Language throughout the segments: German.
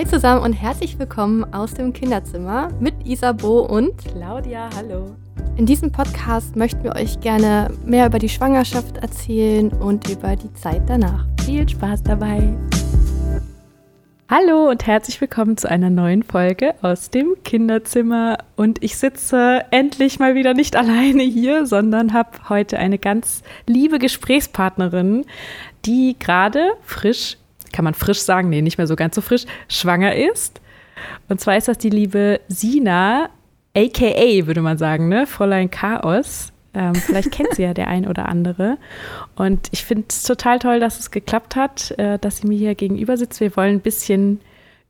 Hi zusammen und herzlich willkommen aus dem Kinderzimmer mit Isabo und Claudia. Hallo. In diesem Podcast möchten wir euch gerne mehr über die Schwangerschaft erzählen und über die Zeit danach. Viel Spaß dabei. Hallo und herzlich willkommen zu einer neuen Folge aus dem Kinderzimmer. Und ich sitze endlich mal wieder nicht alleine hier, sondern habe heute eine ganz liebe Gesprächspartnerin, die gerade frisch, kann man frisch sagen, nee, nicht mehr so ganz so frisch, schwanger ist. Und zwar ist das die liebe Sina, aka würde man sagen, ne? Fräulein Chaos. Ähm, vielleicht kennt sie ja der ein oder andere. Und ich finde es total toll, dass es geklappt hat, äh, dass sie mir hier gegenüber sitzt. Wir wollen ein bisschen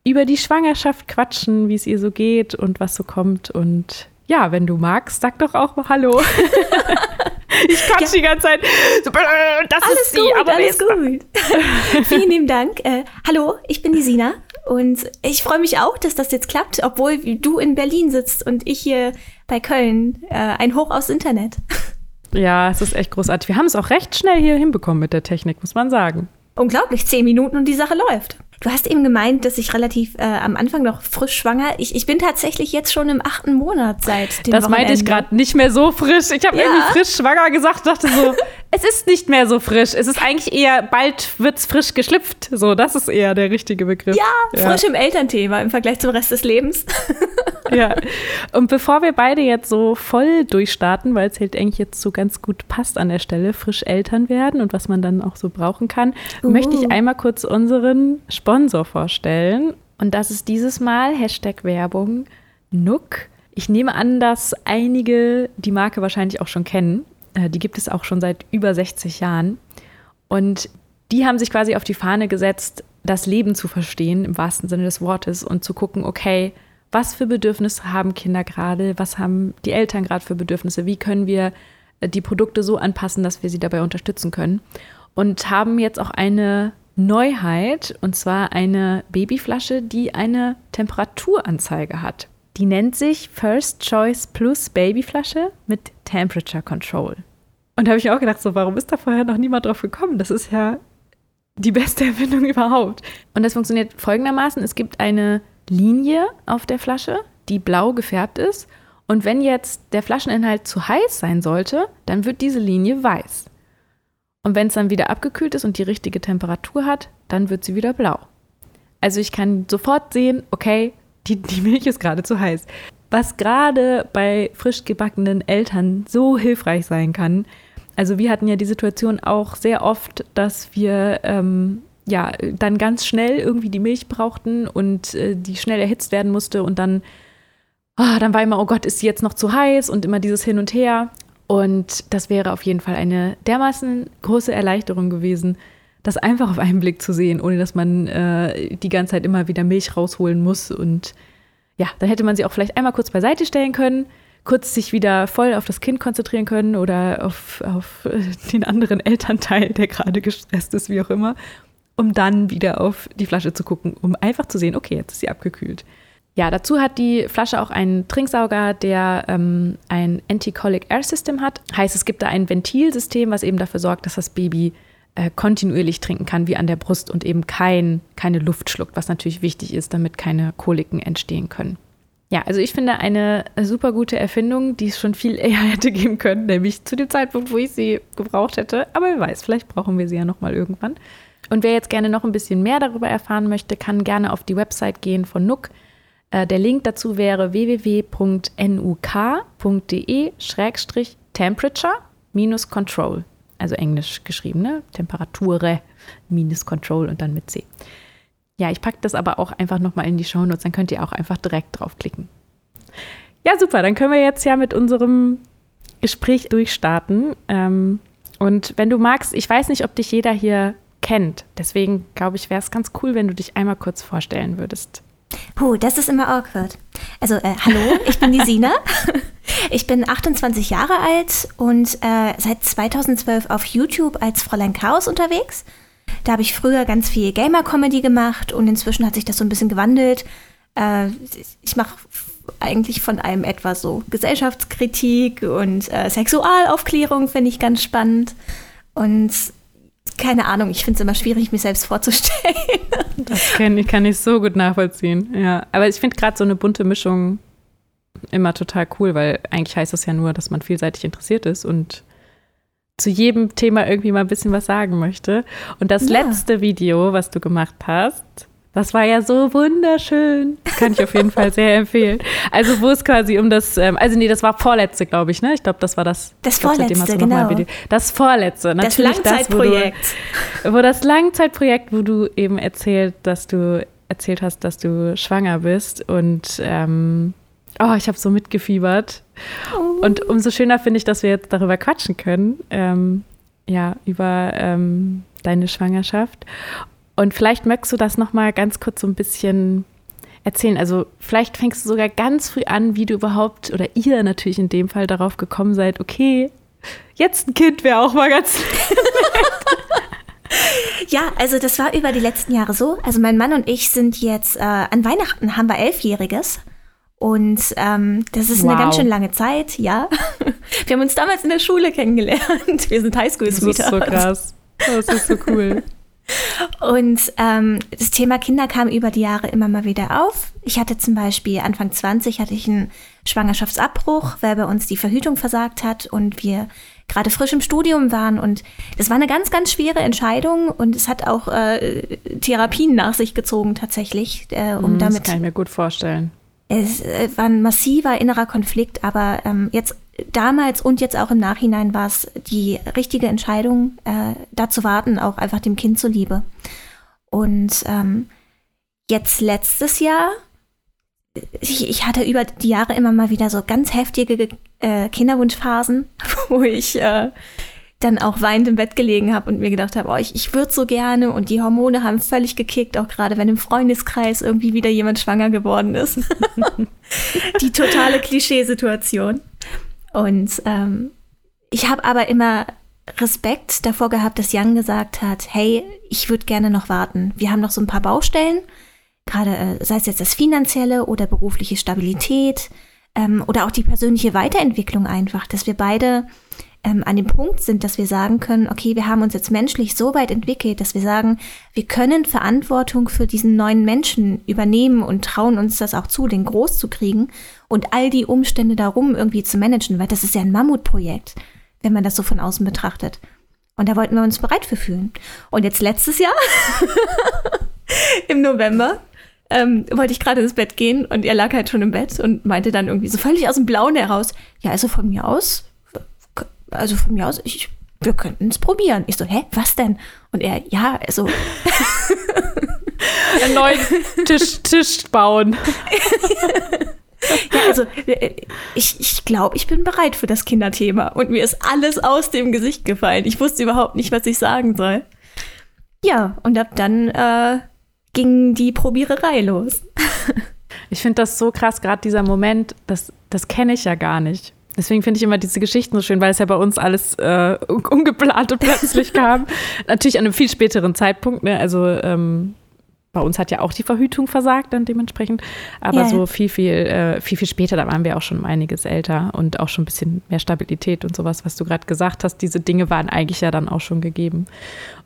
über die Schwangerschaft quatschen, wie es ihr so geht und was so kommt. Und ja, wenn du magst, sag doch auch mal Hallo. ich quatsch ja. die ganze Zeit. So, das alles ist gut, aber alles gut. Vielen lieben Dank. Äh, hallo, ich bin die Sina. Und ich freue mich auch, dass das jetzt klappt, obwohl du in Berlin sitzt und ich hier bei Köln. Äh, ein Hoch aufs Internet. Ja, es ist echt großartig. Wir haben es auch recht schnell hier hinbekommen mit der Technik, muss man sagen. Unglaublich, zehn Minuten und die Sache läuft. Du hast eben gemeint, dass ich relativ äh, am Anfang noch frisch schwanger. Ich, ich bin tatsächlich jetzt schon im achten Monat seit dem Das meinte ich gerade nicht mehr so frisch. Ich habe ja. irgendwie frisch schwanger gesagt, dachte so, es ist nicht mehr so frisch. Es ist eigentlich eher, bald wird's frisch geschlüpft. So, das ist eher der richtige Begriff. Ja, ja. frisch im Elternthema im Vergleich zum Rest des Lebens. ja. Und bevor wir beide jetzt so voll durchstarten, weil es halt eigentlich jetzt so ganz gut passt an der Stelle, frisch Eltern werden und was man dann auch so brauchen kann, uh. möchte ich einmal kurz unseren Sponsor vorstellen. Und das ist dieses Mal Hashtag Werbung Nook. Ich nehme an, dass einige die Marke wahrscheinlich auch schon kennen. Äh, die gibt es auch schon seit über 60 Jahren. Und die haben sich quasi auf die Fahne gesetzt, das Leben zu verstehen, im wahrsten Sinne des Wortes, und zu gucken, okay, was für Bedürfnisse haben Kinder gerade, was haben die Eltern gerade für Bedürfnisse, wie können wir äh, die Produkte so anpassen, dass wir sie dabei unterstützen können. Und haben jetzt auch eine Neuheit, und zwar eine Babyflasche, die eine Temperaturanzeige hat. Die nennt sich First Choice Plus Babyflasche mit Temperature Control. Und da habe ich auch gedacht, so, warum ist da vorher noch niemand drauf gekommen? Das ist ja die beste Erfindung überhaupt. Und das funktioniert folgendermaßen: Es gibt eine Linie auf der Flasche, die blau gefärbt ist. Und wenn jetzt der Flascheninhalt zu heiß sein sollte, dann wird diese Linie weiß. Und wenn es dann wieder abgekühlt ist und die richtige Temperatur hat, dann wird sie wieder blau. Also ich kann sofort sehen, okay, die, die Milch ist gerade zu heiß. Was gerade bei frisch gebackenen Eltern so hilfreich sein kann. Also wir hatten ja die Situation auch sehr oft, dass wir ähm, ja dann ganz schnell irgendwie die Milch brauchten und äh, die schnell erhitzt werden musste und dann, oh, dann war immer, oh Gott, ist sie jetzt noch zu heiß und immer dieses Hin und Her. Und das wäre auf jeden Fall eine dermaßen große Erleichterung gewesen, das einfach auf einen Blick zu sehen, ohne dass man äh, die ganze Zeit immer wieder Milch rausholen muss. Und ja, dann hätte man sie auch vielleicht einmal kurz beiseite stellen können, kurz sich wieder voll auf das Kind konzentrieren können oder auf, auf äh, den anderen Elternteil, der gerade gestresst ist, wie auch immer, um dann wieder auf die Flasche zu gucken, um einfach zu sehen, okay, jetzt ist sie abgekühlt. Ja, dazu hat die Flasche auch einen Trinksauger, der ähm, ein Anti-Colic Air System hat. Heißt, es gibt da ein Ventilsystem, was eben dafür sorgt, dass das Baby äh, kontinuierlich trinken kann, wie an der Brust und eben kein, keine Luft schluckt, was natürlich wichtig ist, damit keine Koliken entstehen können. Ja, also ich finde eine super gute Erfindung, die es schon viel eher hätte geben können, nämlich zu dem Zeitpunkt, wo ich sie gebraucht hätte. Aber wer weiß, vielleicht brauchen wir sie ja nochmal irgendwann. Und wer jetzt gerne noch ein bisschen mehr darüber erfahren möchte, kann gerne auf die Website gehen von Nook äh, der Link dazu wäre www.nuk.de-temperature-control. Also englisch geschrieben, ne? Temperature minus Control und dann mit C. Ja, ich packe das aber auch einfach nochmal in die Shownotes, dann könnt ihr auch einfach direkt draufklicken. Ja, super, dann können wir jetzt ja mit unserem Gespräch durchstarten. Ähm, und wenn du magst, ich weiß nicht, ob dich jeder hier kennt. Deswegen glaube ich, wäre es ganz cool, wenn du dich einmal kurz vorstellen würdest. Puh, das ist immer awkward. Also, äh, hallo, ich bin die Sina. Ich bin 28 Jahre alt und äh, seit 2012 auf YouTube als Fräulein Chaos unterwegs. Da habe ich früher ganz viel Gamer-Comedy gemacht und inzwischen hat sich das so ein bisschen gewandelt. Äh, ich mache eigentlich von allem etwas so Gesellschaftskritik und äh, Sexualaufklärung finde ich ganz spannend. Und keine Ahnung, ich finde es immer schwierig, mir selbst vorzustellen. Das kann ich, kann ich so gut nachvollziehen, ja. Aber ich finde gerade so eine bunte Mischung immer total cool, weil eigentlich heißt das ja nur, dass man vielseitig interessiert ist und zu jedem Thema irgendwie mal ein bisschen was sagen möchte. Und das ja. letzte Video, was du gemacht hast, das war ja so wunderschön. Kann ich auf jeden Fall sehr empfehlen. Also, wo es quasi um das, ähm, also nee, das war vorletzte, glaube ich, ne? Ich glaube, das war das. Das glaub, vorletzte, genau. Das vorletzte, natürlich. Das Langzeitprojekt. Das, wo, du, wo das Langzeitprojekt, wo du eben erzählt, dass du erzählt hast, dass du schwanger bist und ähm, oh, ich habe so mitgefiebert. Oh. Und umso schöner finde ich, dass wir jetzt darüber quatschen können. Ähm, ja, über ähm, deine Schwangerschaft. Und vielleicht möchtest du das nochmal ganz kurz so ein bisschen erzählen. Also vielleicht fängst du sogar ganz früh an, wie du überhaupt, oder ihr natürlich in dem Fall darauf gekommen seid, okay, jetzt ein Kind wäre auch mal ganz Ja, also das war über die letzten Jahre so. Also mein Mann und ich sind jetzt, äh, an Weihnachten haben wir Elfjähriges. Und ähm, das ist wow. eine ganz schön lange Zeit, ja. Wir haben uns damals in der Schule kennengelernt. Wir sind Highschool-Sweethearts. Das ist so krass. Das ist so cool. Und ähm, das Thema Kinder kam über die Jahre immer mal wieder auf. Ich hatte zum Beispiel Anfang 20 hatte ich einen Schwangerschaftsabbruch, weil bei uns die Verhütung versagt hat und wir gerade frisch im Studium waren. Und das war eine ganz, ganz schwere Entscheidung und es hat auch äh, Therapien nach sich gezogen tatsächlich, äh, um mm, damit. Das kann ich mir gut vorstellen. Es äh, war ein massiver innerer Konflikt, aber ähm, jetzt damals und jetzt auch im Nachhinein war es die richtige Entscheidung, äh, da zu warten, auch einfach dem Kind zuliebe. Und ähm, jetzt letztes Jahr, ich, ich, hatte über die Jahre immer mal wieder so ganz heftige äh, Kinderwunschphasen, wo ich äh, dann auch weinend im Bett gelegen habe und mir gedacht habe, oh, ich, ich würde so gerne und die Hormone haben völlig gekickt, auch gerade wenn im Freundeskreis irgendwie wieder jemand schwanger geworden ist. die totale Klischeesituation. Und ähm, ich habe aber immer Respekt davor gehabt, dass Jan gesagt hat, hey, ich würde gerne noch warten. Wir haben noch so ein paar Baustellen, gerade äh, sei es jetzt das finanzielle oder berufliche Stabilität ähm, oder auch die persönliche Weiterentwicklung einfach, dass wir beide ähm, an dem Punkt sind, dass wir sagen können, okay, wir haben uns jetzt menschlich so weit entwickelt, dass wir sagen, wir können Verantwortung für diesen neuen Menschen übernehmen und trauen uns das auch zu, den groß zu kriegen und all die Umstände darum irgendwie zu managen, weil das ist ja ein Mammutprojekt, wenn man das so von außen betrachtet. Und da wollten wir uns bereit für fühlen. Und jetzt letztes Jahr, im November, ähm, wollte ich gerade ins Bett gehen und er lag halt schon im Bett und meinte dann irgendwie so völlig aus dem Blauen heraus, ja, also von mir aus also von mir aus, ich, wir könnten es probieren. Ich so, hä, was denn? Und er, ja, also. Einen neuen Tisch, Tisch bauen. ja, also ich, ich glaube, ich bin bereit für das Kinderthema. Und mir ist alles aus dem Gesicht gefallen. Ich wusste überhaupt nicht, was ich sagen soll. Ja, und ab dann äh, ging die Probiererei los. ich finde das so krass, gerade dieser Moment, das, das kenne ich ja gar nicht. Deswegen finde ich immer diese Geschichten so schön, weil es ja bei uns alles äh, ungeplant und plötzlich kam. Natürlich an einem viel späteren Zeitpunkt. Ne? Also ähm, bei uns hat ja auch die Verhütung versagt dann dementsprechend. Aber yeah. so viel, viel, äh, viel, viel später, da waren wir auch schon einiges älter und auch schon ein bisschen mehr Stabilität und sowas, was du gerade gesagt hast. Diese Dinge waren eigentlich ja dann auch schon gegeben.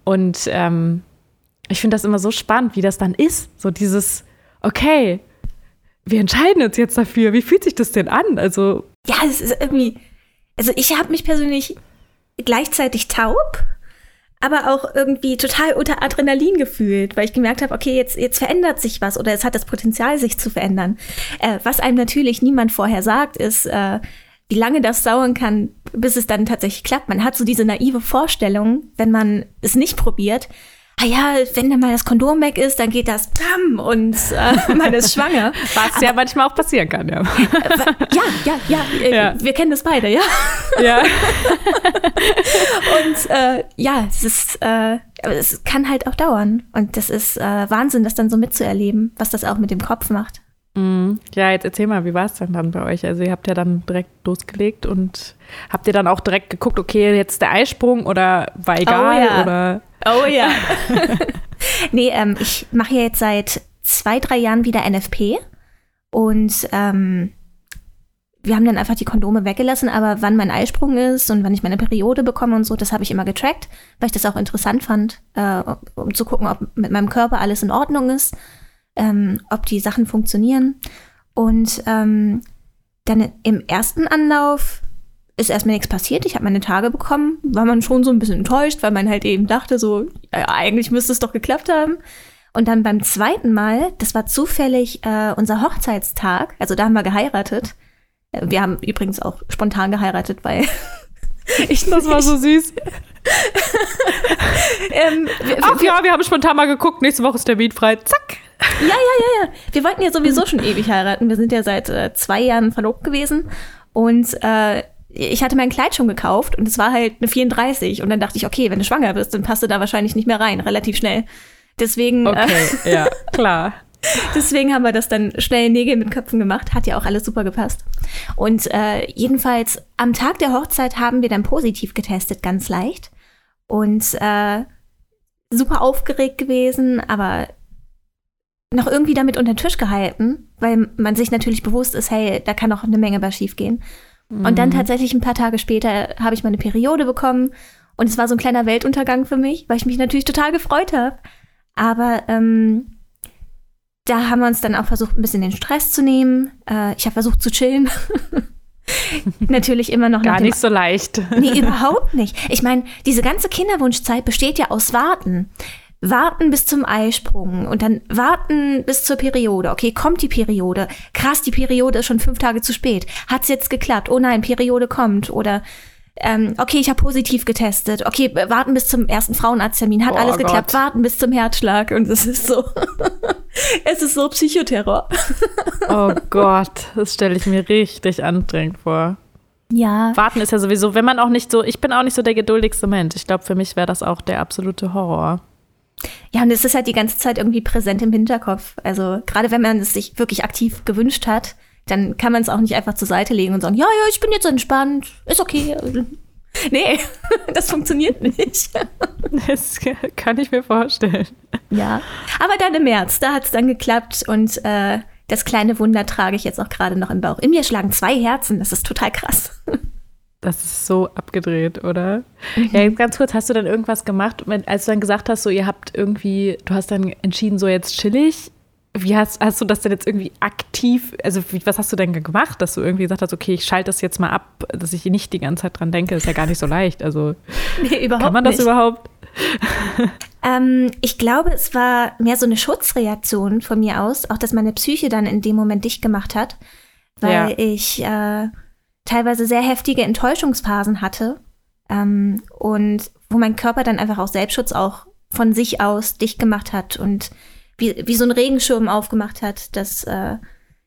Und ähm, ich finde das immer so spannend, wie das dann ist. So dieses, okay, wir entscheiden uns jetzt dafür. Wie fühlt sich das denn an? Also ja, es ist irgendwie, also ich habe mich persönlich gleichzeitig taub, aber auch irgendwie total unter Adrenalin gefühlt, weil ich gemerkt habe, okay, jetzt, jetzt verändert sich was oder es hat das Potenzial, sich zu verändern. Äh, was einem natürlich niemand vorher sagt, ist, äh, wie lange das dauern kann, bis es dann tatsächlich klappt. Man hat so diese naive Vorstellung, wenn man es nicht probiert, ah ja, wenn dann mal das Kondom weg ist, dann geht das bam und äh, man ist schwanger. Was ja manchmal auch passieren kann, ja. ja, ja, ja, äh, ja. Wir kennen das beide, ja. Ja. und äh, ja, es ist, äh, es kann halt auch dauern. Und das ist äh, Wahnsinn, das dann so mitzuerleben, was das auch mit dem Kopf macht. Mhm. Ja, jetzt erzähl mal, wie war es denn dann bei euch? Also ihr habt ja dann direkt losgelegt und habt ihr dann auch direkt geguckt, okay, jetzt der Eisprung oder war egal oh, ja. oder? Oh ja. nee, ähm, ich mache ja jetzt seit zwei, drei Jahren wieder NFP und ähm, wir haben dann einfach die Kondome weggelassen, aber wann mein Eisprung ist und wann ich meine Periode bekomme und so, das habe ich immer getrackt, weil ich das auch interessant fand, äh, um zu gucken, ob mit meinem Körper alles in Ordnung ist, ähm, ob die Sachen funktionieren. Und ähm, dann im ersten Anlauf ist erstmal nichts passiert. Ich habe meine Tage bekommen, war man schon so ein bisschen enttäuscht, weil man halt eben dachte, so, ja, eigentlich müsste es doch geklappt haben. Und dann beim zweiten Mal, das war zufällig äh, unser Hochzeitstag, also da haben wir geheiratet. Äh, wir haben übrigens auch spontan geheiratet, weil ich das war so süß. ähm, wir, Ach wir, ja, wir haben spontan mal geguckt, nächste Woche ist der Miet frei. Zack. Ja, ja, ja, ja. Wir wollten ja sowieso schon ewig heiraten. Wir sind ja seit äh, zwei Jahren verlobt gewesen. Und äh, ich hatte mein Kleid schon gekauft und es war halt eine 34. Und dann dachte ich, okay, wenn du schwanger bist, dann passt du da wahrscheinlich nicht mehr rein, relativ schnell. Deswegen. Äh, okay, äh, ja, klar. Deswegen haben wir das dann schnell Nägel mit Köpfen gemacht. Hat ja auch alles super gepasst. Und äh, jedenfalls am Tag der Hochzeit haben wir dann positiv getestet, ganz leicht. Und äh, super aufgeregt gewesen, aber noch irgendwie damit unter den Tisch gehalten, weil man sich natürlich bewusst ist, hey, da kann noch eine Menge was schiefgehen. Mhm. Und dann mhm. tatsächlich ein paar Tage später habe ich meine Periode bekommen und es war so ein kleiner Weltuntergang für mich, weil ich mich natürlich total gefreut habe. Aber ähm, da haben wir uns dann auch versucht, ein bisschen den Stress zu nehmen. Äh, ich habe versucht zu chillen. Natürlich immer noch Gar nicht so leicht. nee, überhaupt nicht. Ich meine, diese ganze Kinderwunschzeit besteht ja aus Warten. Warten bis zum Eisprung und dann warten bis zur Periode. Okay, kommt die Periode. Krass, die Periode ist schon fünf Tage zu spät. Hat's jetzt geklappt? Oh nein, Periode kommt. Oder ähm, okay, ich habe positiv getestet. Okay, warten bis zum ersten Frauenarzttermin. Hat oh alles geklappt. Gott. Warten bis zum Herzschlag. Und es ist so. es ist so Psychoterror. oh Gott, das stelle ich mir richtig anstrengend vor. Ja. Warten ist ja sowieso, wenn man auch nicht so, ich bin auch nicht so der geduldigste Mensch. Ich glaube, für mich wäre das auch der absolute Horror. Ja, und es ist halt die ganze Zeit irgendwie präsent im Hinterkopf. Also gerade wenn man es sich wirklich aktiv gewünscht hat, dann kann man es auch nicht einfach zur Seite legen und sagen, ja, ja, ich bin jetzt entspannt, ist okay. Nee, das funktioniert nicht. Das kann ich mir vorstellen. Ja, aber dann im März, da hat es dann geklappt und äh, das kleine Wunder trage ich jetzt auch gerade noch im Bauch. In mir schlagen zwei Herzen, das ist total krass. Das ist so abgedreht, oder? Mhm. Ja, ganz kurz, hast du dann irgendwas gemacht, als du dann gesagt hast, so ihr habt irgendwie, du hast dann entschieden, so jetzt chillig wie hast, hast du das denn jetzt irgendwie aktiv, also wie, was hast du denn gemacht, dass du irgendwie gesagt hast, okay, ich schalte das jetzt mal ab, dass ich nicht die ganze Zeit dran denke, ist ja gar nicht so leicht. Also nee, überhaupt kann man das nicht. überhaupt? ähm, ich glaube, es war mehr so eine Schutzreaktion von mir aus, auch dass meine Psyche dann in dem Moment dicht gemacht hat, weil ja. ich äh, teilweise sehr heftige Enttäuschungsphasen hatte ähm, und wo mein Körper dann einfach auch Selbstschutz auch von sich aus dicht gemacht hat und wie, wie so ein Regenschirm aufgemacht hat, dass, äh,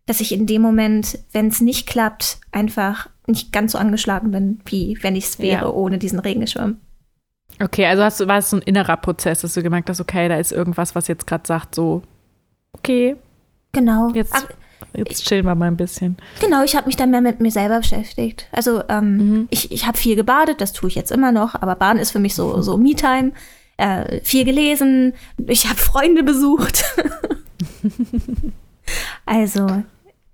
dass ich in dem Moment, wenn es nicht klappt, einfach nicht ganz so angeschlagen bin, wie wenn ich es wäre ja. ohne diesen Regenschirm. Okay, also hast war es so ein innerer Prozess, dass du gemerkt hast, okay, da ist irgendwas, was jetzt gerade sagt, so, okay. Genau. Jetzt, Ach, jetzt chillen wir mal ein bisschen. Genau, ich habe mich dann mehr mit mir selber beschäftigt. Also ähm, mhm. ich, ich habe viel gebadet, das tue ich jetzt immer noch, aber Baden ist für mich so, so Me-Time äh, viel gelesen, ich habe Freunde besucht. also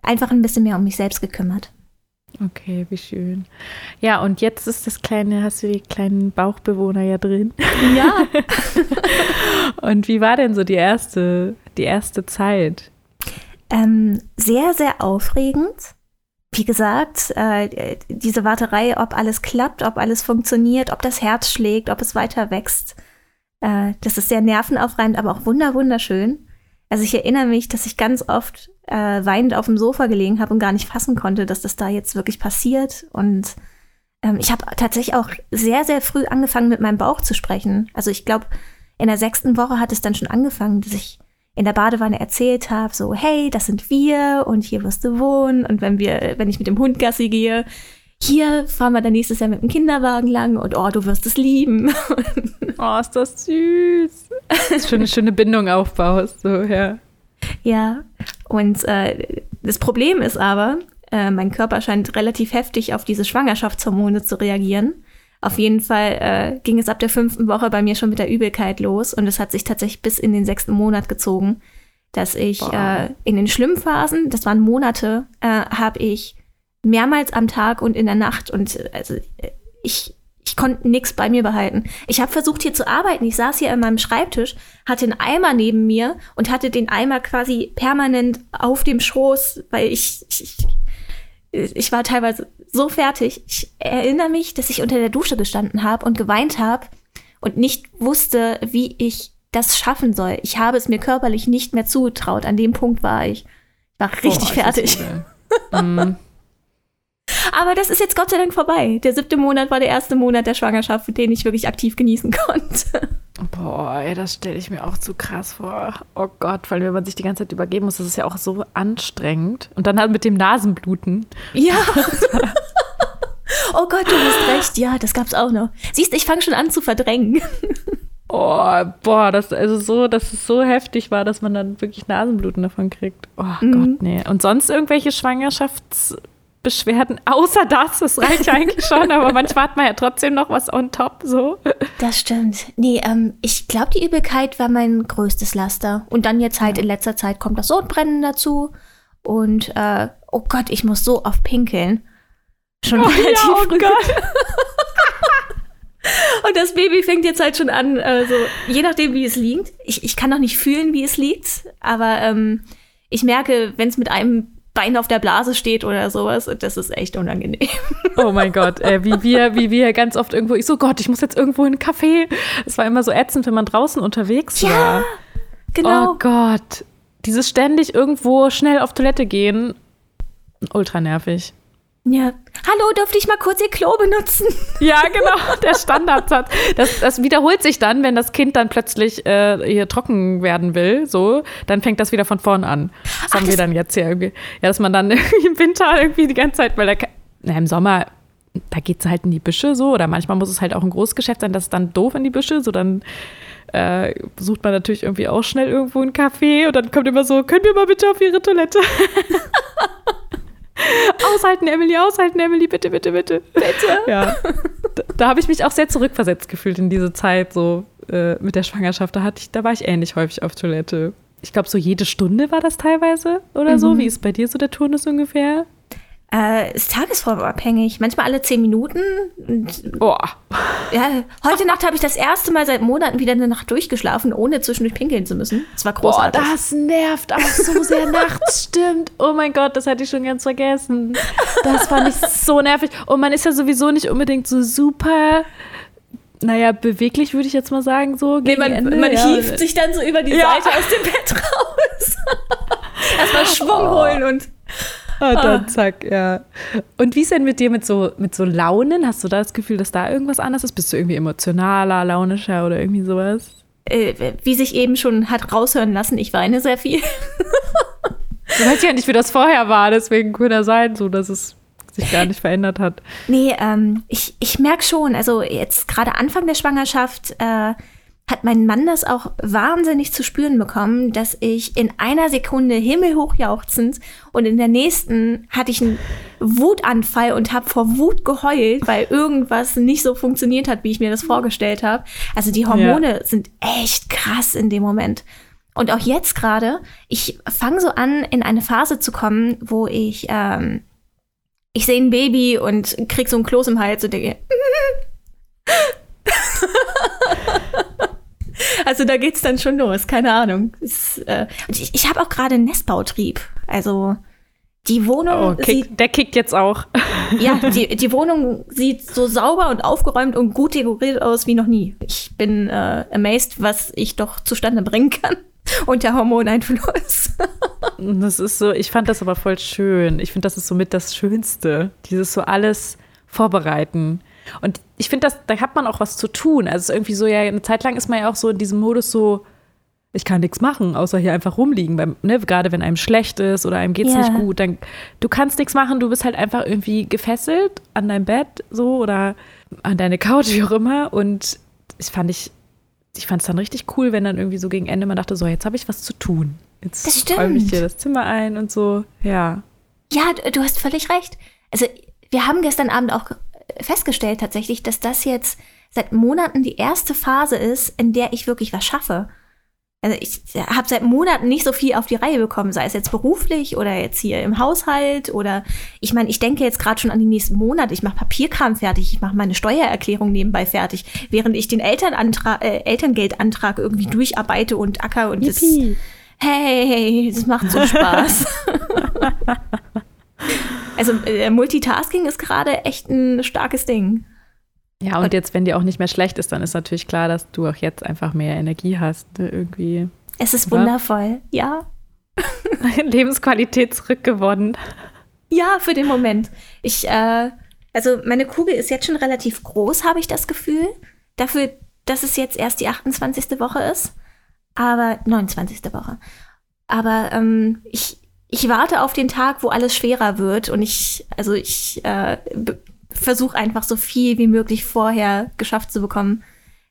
einfach ein bisschen mehr um mich selbst gekümmert. Okay, wie schön. Ja, und jetzt ist das kleine, hast du die kleinen Bauchbewohner ja drin. Ja. und wie war denn so die erste, die erste Zeit? Ähm, sehr, sehr aufregend. Wie gesagt, äh, diese Warterei, ob alles klappt, ob alles funktioniert, ob das Herz schlägt, ob es weiter wächst. Äh, das ist sehr nervenaufreibend, aber auch wunder wunderschön. Also ich erinnere mich, dass ich ganz oft äh, weinend auf dem Sofa gelegen habe und gar nicht fassen konnte, dass das da jetzt wirklich passiert. Und ähm, ich habe tatsächlich auch sehr, sehr früh angefangen, mit meinem Bauch zu sprechen. Also ich glaube, in der sechsten Woche hat es dann schon angefangen, dass ich in der Badewanne erzählt habe, so, hey, das sind wir und hier wirst du wohnen. Und wenn wir, wenn ich mit dem Hund Gassi gehe, hier fahren wir dann nächstes Jahr mit dem Kinderwagen lang und oh, du wirst es lieben. oh, ist das süß. Das schon eine schöne Bindung aufbaust, so, ja. Ja, und äh, das Problem ist aber, äh, mein Körper scheint relativ heftig auf diese Schwangerschaftshormone zu reagieren. Auf jeden Fall äh, ging es ab der fünften Woche bei mir schon mit der Übelkeit los und es hat sich tatsächlich bis in den sechsten Monat gezogen, dass ich äh, in den Schlimmphasen, das waren Monate, äh, habe ich mehrmals am Tag und in der Nacht. Und also ich, ich konnte nichts bei mir behalten. Ich habe versucht, hier zu arbeiten. Ich saß hier an meinem Schreibtisch, hatte einen Eimer neben mir und hatte den Eimer quasi permanent auf dem Schoß, weil ich, ich, ich war teilweise so fertig. Ich erinnere mich, dass ich unter der Dusche gestanden habe und geweint habe und nicht wusste, wie ich das schaffen soll. Ich habe es mir körperlich nicht mehr zugetraut. An dem Punkt war ich. Ich war richtig oh, fertig. Aber das ist jetzt Gott sei Dank vorbei. Der siebte Monat war der erste Monat der Schwangerschaft, den ich wirklich aktiv genießen konnte. Boah, ey, das stelle ich mir auch zu krass vor. Oh Gott, weil wenn man sich die ganze Zeit übergeben muss, das ist ja auch so anstrengend. Und dann halt mit dem Nasenbluten. Ja. oh Gott, du hast recht. Ja, das gab's auch noch. Siehst, ich fange schon an zu verdrängen. Oh, boah, das also so, dass es so heftig war, dass man dann wirklich Nasenbluten davon kriegt. Oh mhm. Gott, nee. Und sonst irgendwelche Schwangerschaftsbeschwerden, außer das, das reicht eigentlich schon, aber manchmal hat man ja trotzdem noch was on top, so. Das stimmt. Nee, ähm, ich glaube, die Übelkeit war mein größtes Laster. Und dann jetzt halt ja. in letzter Zeit kommt das Sodbrennen dazu. Und, äh, oh Gott, ich muss so oft pinkeln. Schon oh, relativ ja, oh früh. Gott. Und das Baby fängt jetzt halt schon an, also je nachdem, wie es liegt. Ich, ich kann noch nicht fühlen, wie es liegt, aber ähm, ich merke, wenn es mit einem Bein auf der Blase steht oder sowas, das ist echt unangenehm. Oh mein Gott, äh, wie wir, wie wir ganz oft irgendwo, ich so Gott, ich muss jetzt irgendwo in einen Café. Es war immer so ätzend, wenn man draußen unterwegs ja, war. Genau. Oh Gott. Dieses ständig irgendwo schnell auf Toilette gehen, ultra nervig. Ja. Hallo, dürfte ich mal kurz Ihr Klo benutzen? Ja, genau, der Standardsatz. Das, das wiederholt sich dann, wenn das Kind dann plötzlich äh, hier trocken werden will, so, dann fängt das wieder von vorn an. Das Ach, haben das wir dann jetzt hier irgendwie. Ja, dass man dann im Winter irgendwie die ganze Zeit, weil der, na, im Sommer, da geht es halt in die Büsche so, oder manchmal muss es halt auch ein Großgeschäft sein, das ist dann doof in die Büsche, so dann äh, sucht man natürlich irgendwie auch schnell irgendwo einen Kaffee und dann kommt immer so, können wir mal bitte auf Ihre Toilette? aushalten, Emily, aushalten, Emily, bitte, bitte, bitte. Bitte. Ja. Da, da habe ich mich auch sehr zurückversetzt gefühlt in diese Zeit, so äh, mit der Schwangerschaft. Da, hatte ich, da war ich ähnlich häufig auf Toilette. Ich glaube, so jede Stunde war das teilweise oder mhm. so. Wie ist bei dir so der Turnus ungefähr? Äh, ist tagesformabhängig. Manchmal alle zehn Minuten. Boah. Ja, heute Nacht habe ich das erste Mal seit Monaten wieder eine Nacht durchgeschlafen, ohne zwischendurch pinkeln zu müssen. Das war großartig. Boah, das nervt auch so sehr nachts, stimmt. Oh mein Gott, das hatte ich schon ganz vergessen. Das fand ich so nervig. Und man ist ja sowieso nicht unbedingt so super naja, beweglich würde ich jetzt mal sagen, so. Nee, man, Ende, man ja. hieft sich dann so über die ja. Seite aus dem Bett raus. Erstmal Schwung oh. holen und. Und dann zack, ja. Und wie ist denn mit dir mit so, mit so Launen? Hast du da das Gefühl, dass da irgendwas anders ist? Bist du irgendwie emotionaler, launischer oder irgendwie sowas? Äh, wie sich eben schon hat raushören lassen, ich weine sehr viel. du weißt ja nicht, wie das vorher war, deswegen könnte er sein, so dass es sich gar nicht verändert hat. Nee, ähm, ich, ich merke schon, also jetzt gerade Anfang der Schwangerschaft äh, hat mein Mann das auch wahnsinnig zu spüren bekommen, dass ich in einer Sekunde himmelhoch jauchzend und in der nächsten hatte ich einen Wutanfall und habe vor Wut geheult, weil irgendwas nicht so funktioniert hat, wie ich mir das vorgestellt habe. Also die Hormone ja. sind echt krass in dem Moment. Und auch jetzt gerade, ich fange so an, in eine Phase zu kommen, wo ich, ähm, ich sehe ein Baby und krieg so ein Kloß im Hals und denke, Also da geht's dann schon los, keine Ahnung. Es, äh, ich ich habe auch gerade einen Nestbautrieb. Also die Wohnung. Oh, kick, sieht, der kickt jetzt auch. Ja, die, die Wohnung sieht so sauber und aufgeräumt und gut dekoriert aus wie noch nie. Ich bin äh, amazed, was ich doch zustande bringen kann unter Hormoneinfluss. das ist so, ich fand das aber voll schön. Ich finde, das ist somit das Schönste. Dieses so alles vorbereiten. Und ich finde, da hat man auch was zu tun. Also irgendwie so, ja, eine Zeit lang ist man ja auch so in diesem Modus so, ich kann nichts machen, außer hier einfach rumliegen. Beim, ne, gerade wenn einem schlecht ist oder einem geht's yeah. nicht gut, dann du kannst nichts machen, du bist halt einfach irgendwie gefesselt an deinem Bett so oder an deine Couch, wie auch immer. Und ich fand ich, ich fand es dann richtig cool, wenn dann irgendwie so gegen Ende man dachte, so, jetzt habe ich was zu tun. Jetzt räume ich hier das Zimmer ein und so, ja. Ja, du hast völlig recht. Also wir haben gestern Abend auch festgestellt tatsächlich, dass das jetzt seit Monaten die erste Phase ist, in der ich wirklich was schaffe. also ich habe seit Monaten nicht so viel auf die Reihe bekommen, sei es jetzt beruflich oder jetzt hier im Haushalt oder ich meine, ich denke jetzt gerade schon an die nächsten Monate. Ich mache Papierkram fertig, ich mache meine Steuererklärung nebenbei fertig, während ich den Elternantrag, äh, Elterngeldantrag irgendwie durcharbeite und acker und das, hey, das macht so Spaß. also äh, Multitasking ist gerade echt ein starkes Ding. Ja, und jetzt, wenn dir auch nicht mehr schlecht ist, dann ist natürlich klar, dass du auch jetzt einfach mehr Energie hast, ne, irgendwie. Es ist wundervoll, ja. Lebensqualität zurückgewonnen. Ja, für den Moment. Ich, äh, also meine Kugel ist jetzt schon relativ groß, habe ich das Gefühl. Dafür, dass es jetzt erst die 28. Woche ist. Aber 29. Woche. Aber ähm, ich, ich warte auf den Tag, wo alles schwerer wird und ich, also ich äh, versuche einfach so viel wie möglich vorher geschafft zu bekommen,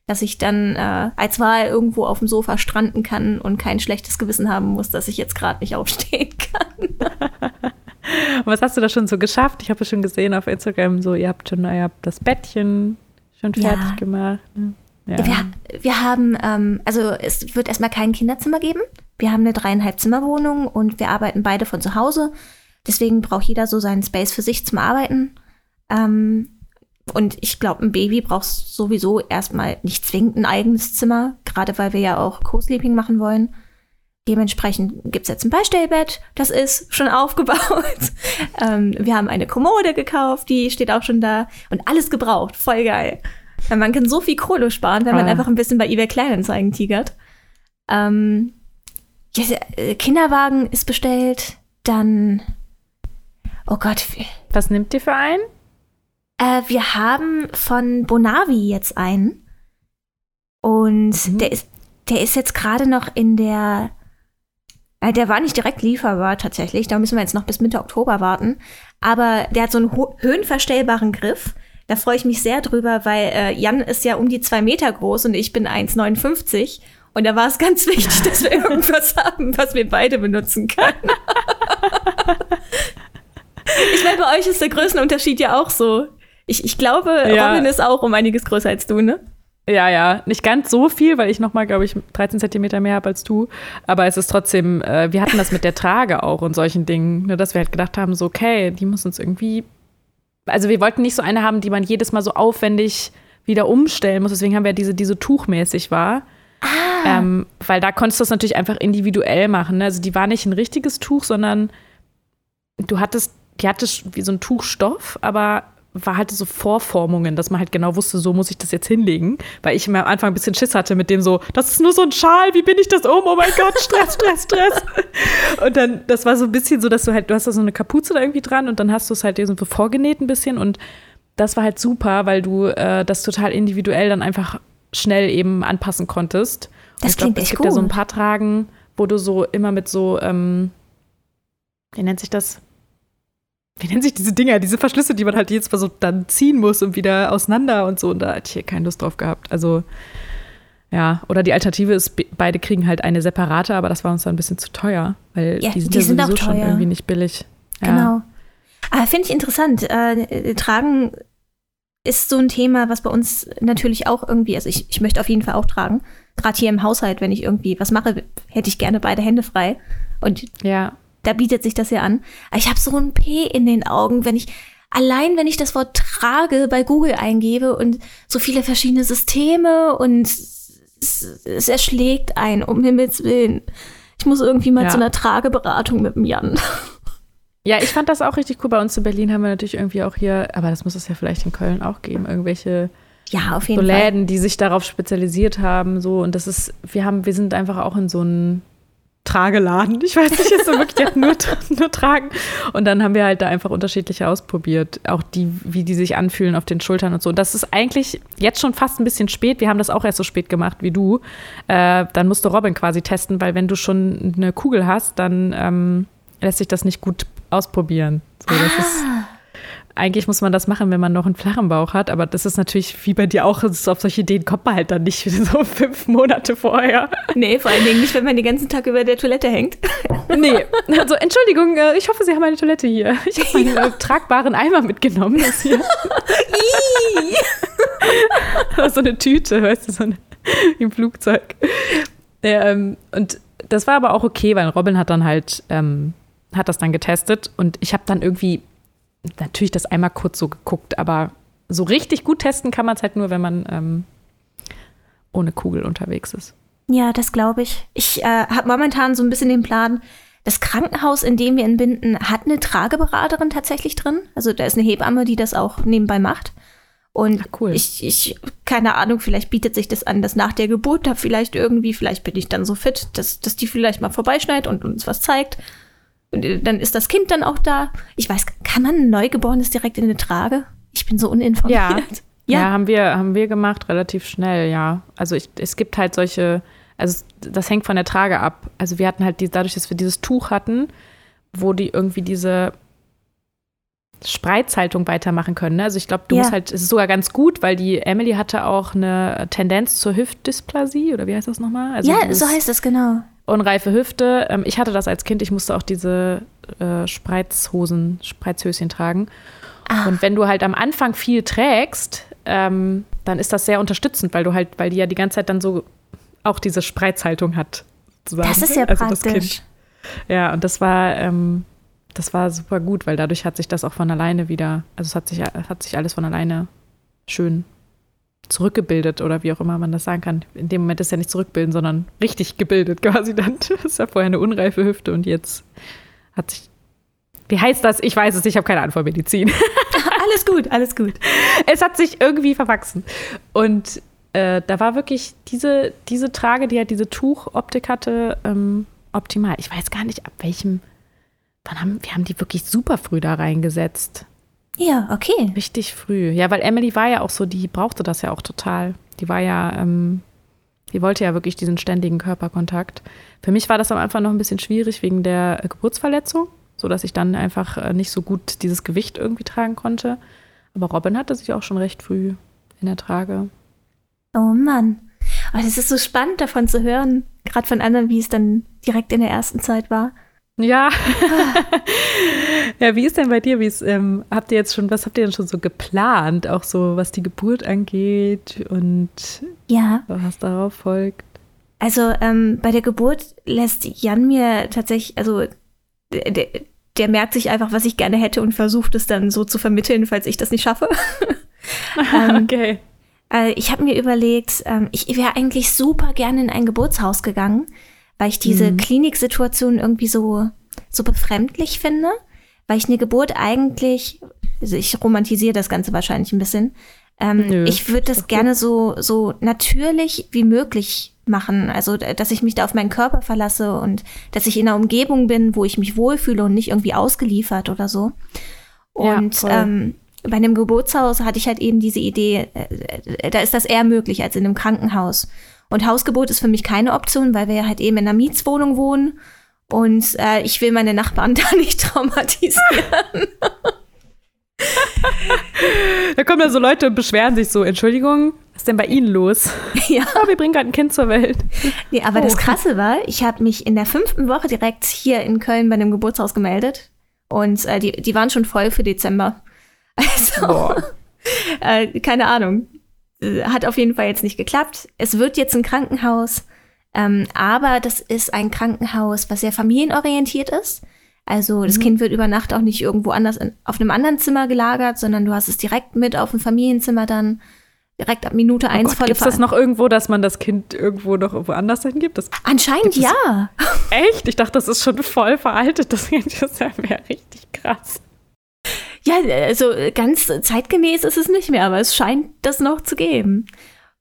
dass ich dann äh, als Wahl irgendwo auf dem Sofa stranden kann und kein schlechtes Gewissen haben muss, dass ich jetzt gerade nicht aufstehen kann. Was hast du da schon so geschafft? Ich habe es schon gesehen auf Instagram, so ihr habt schon ihr habt das Bettchen schon fertig ja. gemacht. Ne? Ja. Wir, wir haben, ähm, also es wird erstmal kein Kinderzimmer geben. Wir haben eine dreieinhalb Zimmerwohnung und wir arbeiten beide von zu Hause. Deswegen braucht jeder so seinen Space für sich zum Arbeiten. Ähm, und ich glaube, ein Baby braucht sowieso erstmal nicht zwingend ein eigenes Zimmer, gerade weil wir ja auch Co-Sleeping machen wollen. Dementsprechend gibt es jetzt ein Beistellbett, das ist schon aufgebaut. ähm, wir haben eine Kommode gekauft, die steht auch schon da und alles gebraucht, voll geil. Man kann so viel Kohle sparen, wenn man ah. einfach ein bisschen bei eBay Kleinanzeigen tigert. Ähm, ja, äh, Kinderwagen ist bestellt, dann, oh Gott. Was nimmt ihr für einen? Äh, wir haben von Bonavi jetzt einen. Und mhm. der, ist, der ist jetzt gerade noch in der. Äh, der war nicht direkt lieferbar tatsächlich. Da müssen wir jetzt noch bis Mitte Oktober warten. Aber der hat so einen höhenverstellbaren Griff. Da freue ich mich sehr drüber, weil äh, Jan ist ja um die zwei Meter groß und ich bin 1,59. Und da war es ganz wichtig, dass wir irgendwas haben, was wir beide benutzen können. ich meine, bei euch ist der Größenunterschied ja auch so. Ich, ich glaube, ja. Robin ist auch um einiges größer als du, ne? Ja, ja, nicht ganz so viel, weil ich noch mal, glaube ich, 13 Zentimeter mehr habe als du. Aber es ist trotzdem, äh, wir hatten das mit der Trage auch und solchen Dingen, ne, dass wir halt gedacht haben, so, okay, die muss uns irgendwie, also wir wollten nicht so eine haben, die man jedes Mal so aufwendig wieder umstellen muss. Deswegen haben wir diese, die so tuchmäßig war. Ah. Ähm, weil da konntest du das natürlich einfach individuell machen. Ne? Also die war nicht ein richtiges Tuch, sondern du hattest, die hatte wie so ein Tuchstoff, aber war halt so Vorformungen, dass man halt genau wusste, so muss ich das jetzt hinlegen. Weil ich mir am Anfang ein bisschen Schiss hatte mit dem so, das ist nur so ein Schal, wie bin ich das um? Oh mein Gott, Stress, Stress, Stress. und dann, das war so ein bisschen so, dass du halt, du hast da so eine Kapuze da irgendwie dran und dann hast du es halt so vorgenäht ein bisschen und das war halt super, weil du äh, das total individuell dann einfach schnell eben anpassen konntest. Das klingt glaub, echt Es gibt ja so ein paar Tragen, wo du so immer mit so, ähm, wie nennt sich das? Wie nennen sich diese Dinger, diese Verschlüsse, die man halt jetzt mal so dann ziehen muss und wieder auseinander und so. Und da hatte ich hier keine Lust drauf gehabt. Also, ja, oder die Alternative ist, beide kriegen halt eine separate, aber das war uns dann ein bisschen zu teuer, weil ja, die sind die ja sowieso schon irgendwie nicht billig. Ja. Genau. Aber finde ich interessant. Äh, tragen ist so ein Thema, was bei uns natürlich auch irgendwie, also ich, ich möchte auf jeden Fall auch tragen. Gerade hier im Haushalt, wenn ich irgendwie was mache, hätte ich gerne beide Hände frei. Und ja da bietet sich das ja an. Aber ich habe so ein P in den Augen, wenn ich allein wenn ich das Wort trage bei Google eingebe und so viele verschiedene Systeme und es, es erschlägt ein, um Himmels Willen. Ich muss irgendwie mal ja. zu einer Trageberatung mit dem Jan. Ja, ich fand das auch richtig cool. Bei uns in Berlin haben wir natürlich irgendwie auch hier, aber das muss es ja vielleicht in Köln auch geben, irgendwelche ja, auf jeden so Läden, Fall. die sich darauf spezialisiert haben. So, und das ist, wir haben, wir sind einfach auch in so einem Trageladen. Ich weiß nicht, ist so wirklich nur, nur tragen. Und dann haben wir halt da einfach unterschiedliche ausprobiert. Auch die, wie die sich anfühlen auf den Schultern und so. Und das ist eigentlich jetzt schon fast ein bisschen spät. Wir haben das auch erst so spät gemacht wie du. Äh, dann musste Robin quasi testen, weil wenn du schon eine Kugel hast, dann ähm, lässt sich das nicht gut ausprobieren. So, das ah. ist eigentlich muss man das machen, wenn man noch einen flachen Bauch hat, aber das ist natürlich wie bei dir auch, auf solche Ideen kommt man halt dann nicht so fünf Monate vorher. Nee, vor allen Dingen nicht, wenn man den ganzen Tag über der Toilette hängt. Nee, also Entschuldigung, äh, ich hoffe, Sie haben eine Toilette hier. Ich habe meinen ja. Äh, tragbaren Eimer mitgenommen. Das hier. so eine Tüte, weißt du, so eine, im Flugzeug. ähm, und das war aber auch okay, weil Robin hat dann halt, ähm, hat das dann getestet und ich habe dann irgendwie natürlich das einmal kurz so geguckt, aber so richtig gut testen kann man es halt nur, wenn man ähm, ohne Kugel unterwegs ist. Ja, das glaube ich. Ich äh, habe momentan so ein bisschen den Plan, das Krankenhaus, in dem wir entbinden, hat eine Trageberaterin tatsächlich drin. Also da ist eine Hebamme, die das auch nebenbei macht. Und Ach, cool. ich, ich, keine Ahnung, vielleicht bietet sich das an, dass nach der Geburt da vielleicht irgendwie, vielleicht bin ich dann so fit, dass, dass die vielleicht mal vorbeischneit und uns was zeigt. Und äh, dann ist das Kind dann auch da. Ich weiß, kann man ein Neugeborenes direkt in eine Trage? Ich bin so uninformiert. Ja, ja. ja haben, wir, haben wir gemacht, relativ schnell, ja. Also ich, es gibt halt solche, also das hängt von der Trage ab. Also wir hatten halt die, dadurch, dass wir dieses Tuch hatten, wo die irgendwie diese Spreizhaltung weitermachen können. Ne? Also ich glaube, du ja. musst halt, es ist sogar ganz gut, weil die Emily hatte auch eine Tendenz zur Hüftdysplasie oder wie heißt das nochmal? Also ja, so heißt es genau. Unreife Hüfte. Ähm, ich hatte das als Kind, ich musste auch diese äh, Spreizhosen, Spreizhöschen tragen. Ach. Und wenn du halt am Anfang viel trägst, ähm, dann ist das sehr unterstützend, weil du halt, weil die ja die ganze Zeit dann so auch diese Spreizhaltung hat. Sozusagen. Das ist ja also praktisch. Ja, und das war, ähm, das war super gut, weil dadurch hat sich das auch von alleine wieder, also es hat sich, hat sich alles von alleine schön zurückgebildet oder wie auch immer man das sagen kann. In dem Moment ist ja nicht zurückbilden, sondern richtig gebildet quasi dann. Das ist ja vorher eine unreife Hüfte und jetzt hat sich. Wie heißt das? Ich weiß es, ich habe keine Ahnung von Medizin. alles gut, alles gut. Es hat sich irgendwie verwachsen. Und äh, da war wirklich diese, diese Trage, die ja diese Tuchoptik hatte, ähm, optimal. Ich weiß gar nicht, ab welchem Wann haben, wir haben die wirklich super früh da reingesetzt. Ja, okay. Richtig früh. Ja, weil Emily war ja auch so, die brauchte das ja auch total. Die war ja, ähm, die wollte ja wirklich diesen ständigen Körperkontakt. Für mich war das am Anfang noch ein bisschen schwierig wegen der äh, Geburtsverletzung, sodass ich dann einfach äh, nicht so gut dieses Gewicht irgendwie tragen konnte. Aber Robin hatte sich auch schon recht früh in der Trage. Oh Mann. Aber das ist so spannend davon zu hören, gerade von anderen, wie es dann direkt in der ersten Zeit war. Ja. ja, wie ist denn bei dir? Wie ist, ähm, habt ihr jetzt schon, was habt ihr denn schon so geplant, auch so was die Geburt angeht und ja. was darauf folgt? Also ähm, bei der Geburt lässt Jan mir tatsächlich, also der, der merkt sich einfach, was ich gerne hätte und versucht es dann so zu vermitteln, falls ich das nicht schaffe. ähm, okay. Äh, ich habe mir überlegt, ähm, ich wäre eigentlich super gerne in ein Geburtshaus gegangen weil ich diese mhm. Kliniksituation irgendwie so, so befremdlich finde, weil ich eine Geburt eigentlich, also ich romantisiere das Ganze wahrscheinlich ein bisschen, ähm, Nö, ich würde das gerne so, so natürlich wie möglich machen. Also, dass ich mich da auf meinen Körper verlasse und dass ich in einer Umgebung bin, wo ich mich wohlfühle und nicht irgendwie ausgeliefert oder so. Und ja, ähm, bei einem Geburtshaus hatte ich halt eben diese Idee, äh, da ist das eher möglich als in einem Krankenhaus. Und Hausgebot ist für mich keine Option, weil wir ja halt eben in einer Mietswohnung wohnen. Und äh, ich will meine Nachbarn da nicht traumatisieren. da kommen dann so Leute und beschweren sich so, Entschuldigung, was ist denn bei Ihnen los? Ja. Oh, wir bringen gerade ein Kind zur Welt. Nee, aber oh. das Krasse war, ich habe mich in der fünften Woche direkt hier in Köln bei einem Geburtshaus gemeldet. Und äh, die, die waren schon voll für Dezember. Also, äh, keine Ahnung. Äh, hat auf jeden Fall jetzt nicht geklappt. Es wird jetzt ein Krankenhaus, ähm, aber das ist ein Krankenhaus, was sehr familienorientiert ist. Also das mhm. Kind wird über Nacht auch nicht irgendwo anders in, auf einem anderen Zimmer gelagert, sondern du hast es direkt mit auf dem Familienzimmer dann direkt ab Minute oh eins Gott, volle Gibt es das noch irgendwo, dass man das Kind irgendwo noch irgendwo anders hingibt? Das Anscheinend ja. Echt? Ich dachte, das ist schon voll veraltet. Das wäre richtig krass. Ja, also ganz zeitgemäß ist es nicht mehr, aber es scheint das noch zu geben.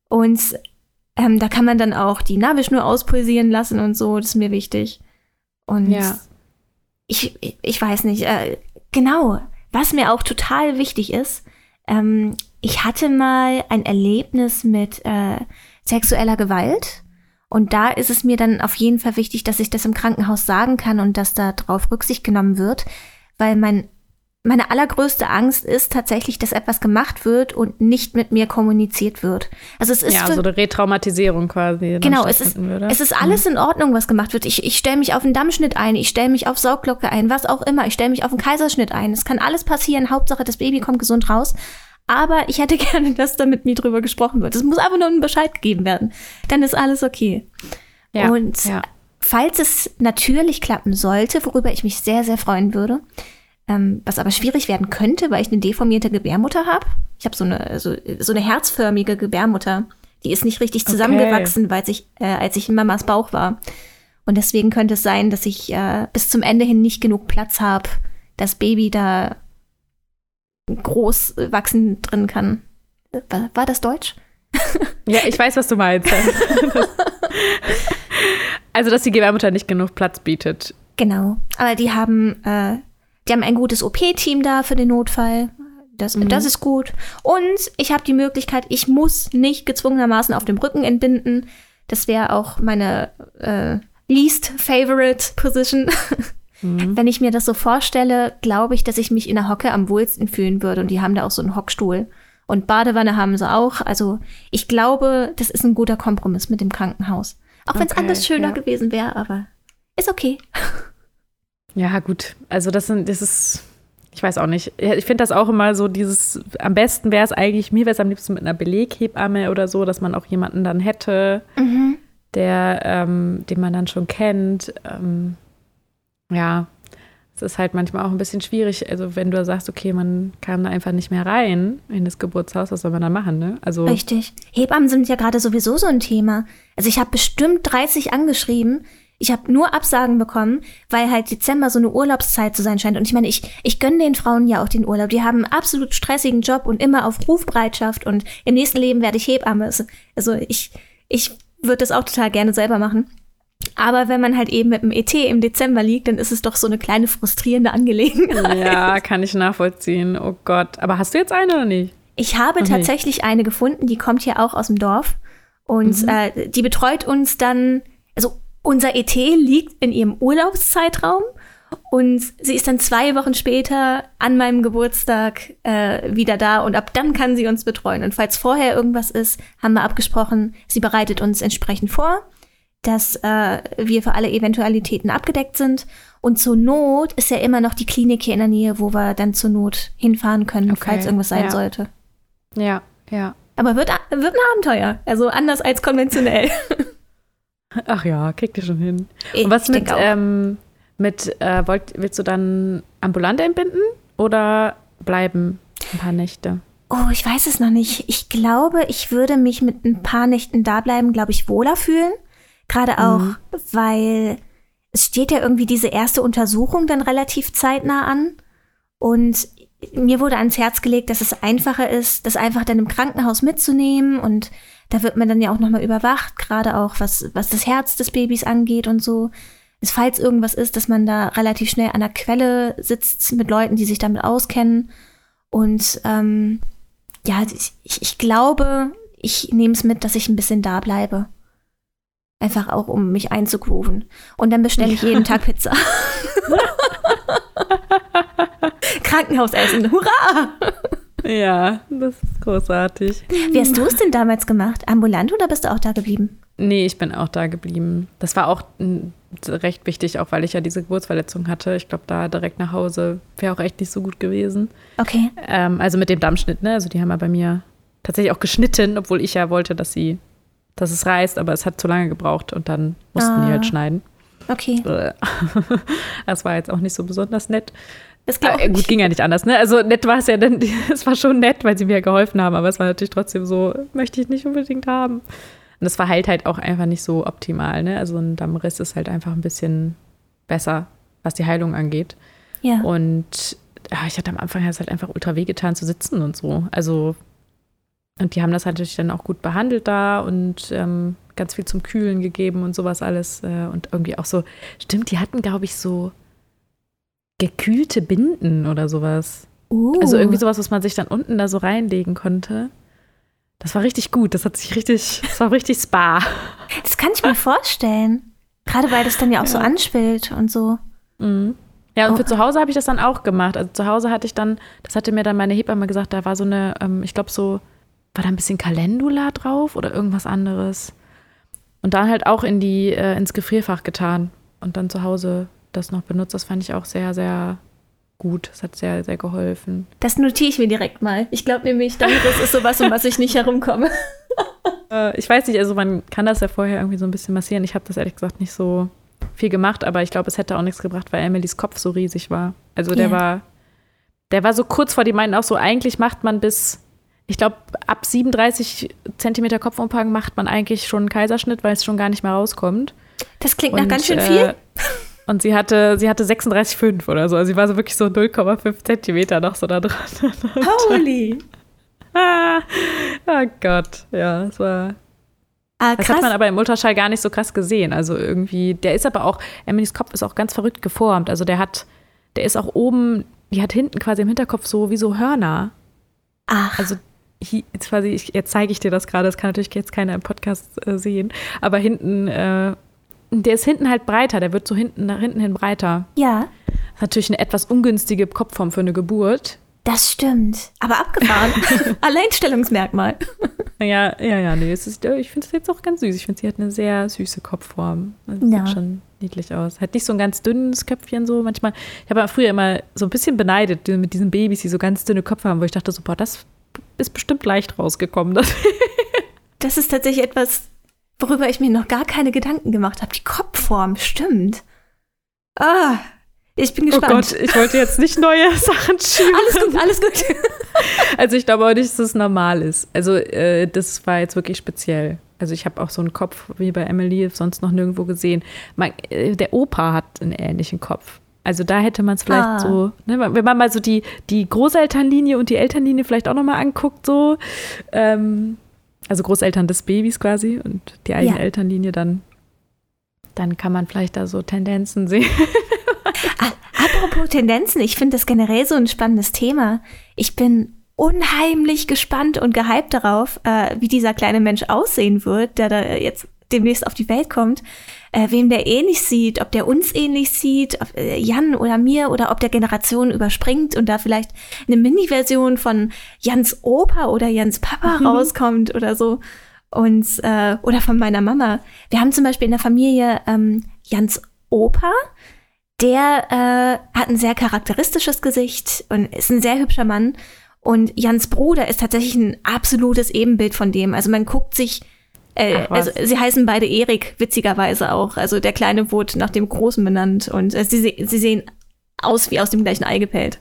Und ähm, da kann man dann auch die Nabelschnur auspulsieren lassen und so, das ist mir wichtig. Und ja. ich, ich weiß nicht, äh, genau, was mir auch total wichtig ist, ähm, ich hatte mal ein Erlebnis mit äh, sexueller Gewalt. Und da ist es mir dann auf jeden Fall wichtig, dass ich das im Krankenhaus sagen kann und dass da drauf Rücksicht genommen wird, weil mein meine allergrößte Angst ist tatsächlich, dass etwas gemacht wird und nicht mit mir kommuniziert wird. Also es ist ja, so eine Retraumatisierung quasi. Genau, es ist, es ist alles in Ordnung, was gemacht wird. Ich, ich stelle mich auf einen Dammschnitt ein, ich stelle mich auf Saugglocke ein, was auch immer. Ich stelle mich auf einen Kaiserschnitt ein. Es kann alles passieren. Hauptsache, das Baby kommt gesund raus. Aber ich hätte gerne, dass da mit mir drüber gesprochen wird. Es muss einfach nur ein Bescheid gegeben werden. Dann ist alles okay. Ja, und ja. falls es natürlich klappen sollte, worüber ich mich sehr, sehr freuen würde, ähm, was aber schwierig werden könnte, weil ich eine deformierte Gebärmutter habe. Ich habe so eine, so, so eine herzförmige Gebärmutter. Die ist nicht richtig zusammengewachsen, okay. weil ich, äh, als ich in Mamas Bauch war. Und deswegen könnte es sein, dass ich äh, bis zum Ende hin nicht genug Platz habe, das Baby da groß wachsen drin kann. War, war das Deutsch? ja, ich weiß, was du meinst. also, dass die Gebärmutter nicht genug Platz bietet. Genau. Aber die haben, äh, die haben ein gutes OP-Team da für den Notfall. Das, mhm. das ist gut. Und ich habe die Möglichkeit, ich muss nicht gezwungenermaßen auf dem Rücken entbinden. Das wäre auch meine äh, least favorite Position. Mhm. Wenn ich mir das so vorstelle, glaube ich, dass ich mich in der Hocke am wohlsten fühlen würde. Und die haben da auch so einen Hockstuhl. Und Badewanne haben sie auch. Also ich glaube, das ist ein guter Kompromiss mit dem Krankenhaus. Auch wenn es okay, anders schöner ja. gewesen wäre, aber ist okay. Ja, gut. Also das sind, das ist, ich weiß auch nicht. Ich finde das auch immer so, dieses, am besten wäre es eigentlich, mir wäre es am liebsten mit einer Beleghebamme oder so, dass man auch jemanden dann hätte, mhm. der, ähm, den man dann schon kennt. Ähm, ja, es ist halt manchmal auch ein bisschen schwierig. Also, wenn du sagst, okay, man kann einfach nicht mehr rein in das Geburtshaus, was soll man dann machen, ne? Also Richtig. Hebammen sind ja gerade sowieso so ein Thema. Also, ich habe bestimmt 30 angeschrieben. Ich habe nur Absagen bekommen, weil halt Dezember so eine Urlaubszeit zu sein scheint. Und ich meine, ich, ich gönne den Frauen ja auch den Urlaub. Die haben einen absolut stressigen Job und immer auf Rufbereitschaft. Und im nächsten Leben werde ich Hebamme. Also, ich, ich würde das auch total gerne selber machen. Aber wenn man halt eben mit dem ET im Dezember liegt, dann ist es doch so eine kleine frustrierende Angelegenheit. Ja, kann ich nachvollziehen. Oh Gott. Aber hast du jetzt eine oder nicht? Ich habe okay. tatsächlich eine gefunden, die kommt hier auch aus dem Dorf. Und mhm. äh, die betreut uns dann, also unser ET liegt in ihrem Urlaubszeitraum und sie ist dann zwei Wochen später an meinem Geburtstag äh, wieder da und ab dann kann sie uns betreuen. Und falls vorher irgendwas ist, haben wir abgesprochen, sie bereitet uns entsprechend vor dass äh, wir für alle Eventualitäten abgedeckt sind. Und zur Not ist ja immer noch die Klinik hier in der Nähe, wo wir dann zur Not hinfahren können, okay. falls irgendwas sein ja. sollte. Ja, ja. Aber wird, wird ein Abenteuer. Also anders als konventionell. Ach ja, kriegt ihr schon hin. Ich Und was mit, ähm, mit äh, wollt, willst du dann ambulant entbinden oder bleiben ein paar Nächte? Oh, ich weiß es noch nicht. Ich glaube, ich würde mich mit ein paar Nächten da bleiben, glaube ich, wohler fühlen. Gerade auch, mhm. weil es steht ja irgendwie diese erste Untersuchung dann relativ zeitnah an. Und mir wurde ans Herz gelegt, dass es einfacher ist, das einfach dann im Krankenhaus mitzunehmen. Und da wird man dann ja auch nochmal überwacht, gerade auch was, was das Herz des Babys angeht und so. Es, falls irgendwas ist, dass man da relativ schnell an der Quelle sitzt mit Leuten, die sich damit auskennen. Und ähm, ja, ich, ich glaube, ich nehme es mit, dass ich ein bisschen da bleibe. Einfach auch, um mich einzugrooven. Und dann bestelle ich jeden Tag Pizza. Krankenhausessen, hurra! Ja, das ist großartig. Wie hast du es denn damals gemacht? Ambulant oder bist du auch da geblieben? Nee, ich bin auch da geblieben. Das war auch recht wichtig, auch weil ich ja diese Geburtsverletzung hatte. Ich glaube, da direkt nach Hause wäre auch echt nicht so gut gewesen. Okay. Ähm, also mit dem Dammschnitt, ne? Also die haben ja bei mir tatsächlich auch geschnitten, obwohl ich ja wollte, dass sie dass es reißt, aber es hat zu lange gebraucht und dann mussten ah. die halt schneiden. Okay. Das war jetzt auch nicht so besonders nett. Das äh, gut, ging ja nicht anders, ne? Also nett war es ja, denn es war schon nett, weil sie mir geholfen haben, aber es war natürlich trotzdem so, möchte ich nicht unbedingt haben. Und das verheilt halt auch einfach nicht so optimal, ne? Also ein Dammriss ist halt einfach ein bisschen besser, was die Heilung angeht. Ja. Und ja, ich hatte am Anfang halt einfach ultra wehgetan zu sitzen und so. Also und die haben das natürlich dann auch gut behandelt da und ähm, ganz viel zum Kühlen gegeben und sowas alles. Äh, und irgendwie auch so, stimmt, die hatten, glaube ich, so gekühlte Binden oder sowas. Uh. Also irgendwie sowas, was man sich dann unten da so reinlegen konnte. Das war richtig gut. Das hat sich richtig, das war richtig Spa. Das kann ich mir vorstellen. Gerade weil das dann ja auch ja. so anschwillt und so. Mhm. Ja, und oh. für zu Hause habe ich das dann auch gemacht. Also zu Hause hatte ich dann, das hatte mir dann meine Hebamme gesagt, da war so eine, ähm, ich glaube so war da ein bisschen Calendula drauf oder irgendwas anderes. Und dann halt auch in die, äh, ins Gefrierfach getan und dann zu Hause das noch benutzt. Das fand ich auch sehr, sehr gut. Das hat sehr, sehr geholfen. Das notiere ich mir direkt mal. Ich glaube nämlich, das ist sowas, um was ich nicht herumkomme. Äh, ich weiß nicht, also man kann das ja vorher irgendwie so ein bisschen massieren. Ich habe das ehrlich gesagt nicht so viel gemacht, aber ich glaube, es hätte auch nichts gebracht, weil Emilys Kopf so riesig war. Also der yeah. war, der war so kurz vor, die meinten auch so, eigentlich macht man bis, ich glaube, ab 37 Zentimeter Kopfumfang macht man eigentlich schon einen Kaiserschnitt, weil es schon gar nicht mehr rauskommt. Das klingt nach ganz schön viel. Äh, und sie hatte, sie hatte 36,5 oder so. Also sie war so wirklich so 0,5 Zentimeter noch so da dran. Holy! ah, oh Gott, ja, es war. Ah, das hat man aber im Ultraschall gar nicht so krass gesehen. Also irgendwie, der ist aber auch, Emilys Kopf ist auch ganz verrückt geformt. Also der hat, der ist auch oben, die hat hinten quasi im Hinterkopf so wie so Hörner. Ach. Also quasi, ich, jetzt zeige ich dir das gerade, das kann natürlich jetzt keiner im Podcast äh, sehen, aber hinten, äh, der ist hinten halt breiter, der wird so hinten nach hinten hin breiter. Ja. Das ist natürlich eine etwas ungünstige Kopfform für eine Geburt. Das stimmt. Aber abgefahren. Alleinstellungsmerkmal. Ja, ja, ja, nee, es ist, ich finde es jetzt auch ganz süß. Ich finde, sie hat eine sehr süße Kopfform. Das ja. sieht schon niedlich aus. Hat nicht so ein ganz dünnes Köpfchen so manchmal. Ich habe früher immer so ein bisschen beneidet mit diesen Babys, die so ganz dünne Köpfe haben, wo ich dachte so, boah, das ist bestimmt leicht rausgekommen. Das, das ist tatsächlich etwas, worüber ich mir noch gar keine Gedanken gemacht habe. Die Kopfform, stimmt. Ah, ich bin gespannt. Oh Gott, ich wollte jetzt nicht neue Sachen schieben. Alles gut, alles gut. also ich glaube auch nicht, dass es normal ist. Also äh, das war jetzt wirklich speziell. Also ich habe auch so einen Kopf wie bei Emily sonst noch nirgendwo gesehen. Man, äh, der Opa hat einen ähnlichen Kopf. Also da hätte man es vielleicht ah. so, ne, wenn man mal so die, die Großelternlinie und die Elternlinie vielleicht auch nochmal anguckt, so, ähm, also Großeltern des Babys quasi und die eigene ja. Elternlinie, dann, dann kann man vielleicht da so Tendenzen sehen. Apropos Tendenzen, ich finde das generell so ein spannendes Thema. Ich bin unheimlich gespannt und gehypt darauf, äh, wie dieser kleine Mensch aussehen wird, der da jetzt demnächst auf die Welt kommt, äh, wem der ähnlich sieht, ob der uns ähnlich sieht, ob, äh, Jan oder mir oder ob der Generationen überspringt und da vielleicht eine Mini-Version von Jans Opa oder Jans Papa mhm. rauskommt oder so. Und äh, oder von meiner Mama. Wir haben zum Beispiel in der Familie ähm, Jans Opa, der äh, hat ein sehr charakteristisches Gesicht und ist ein sehr hübscher Mann. Und Jans Bruder ist tatsächlich ein absolutes Ebenbild von dem. Also man guckt sich, äh, also sie heißen beide Erik, witzigerweise auch. Also der Kleine wurde nach dem Großen benannt und äh, sie, sie sehen aus wie aus dem gleichen Ei gepellt.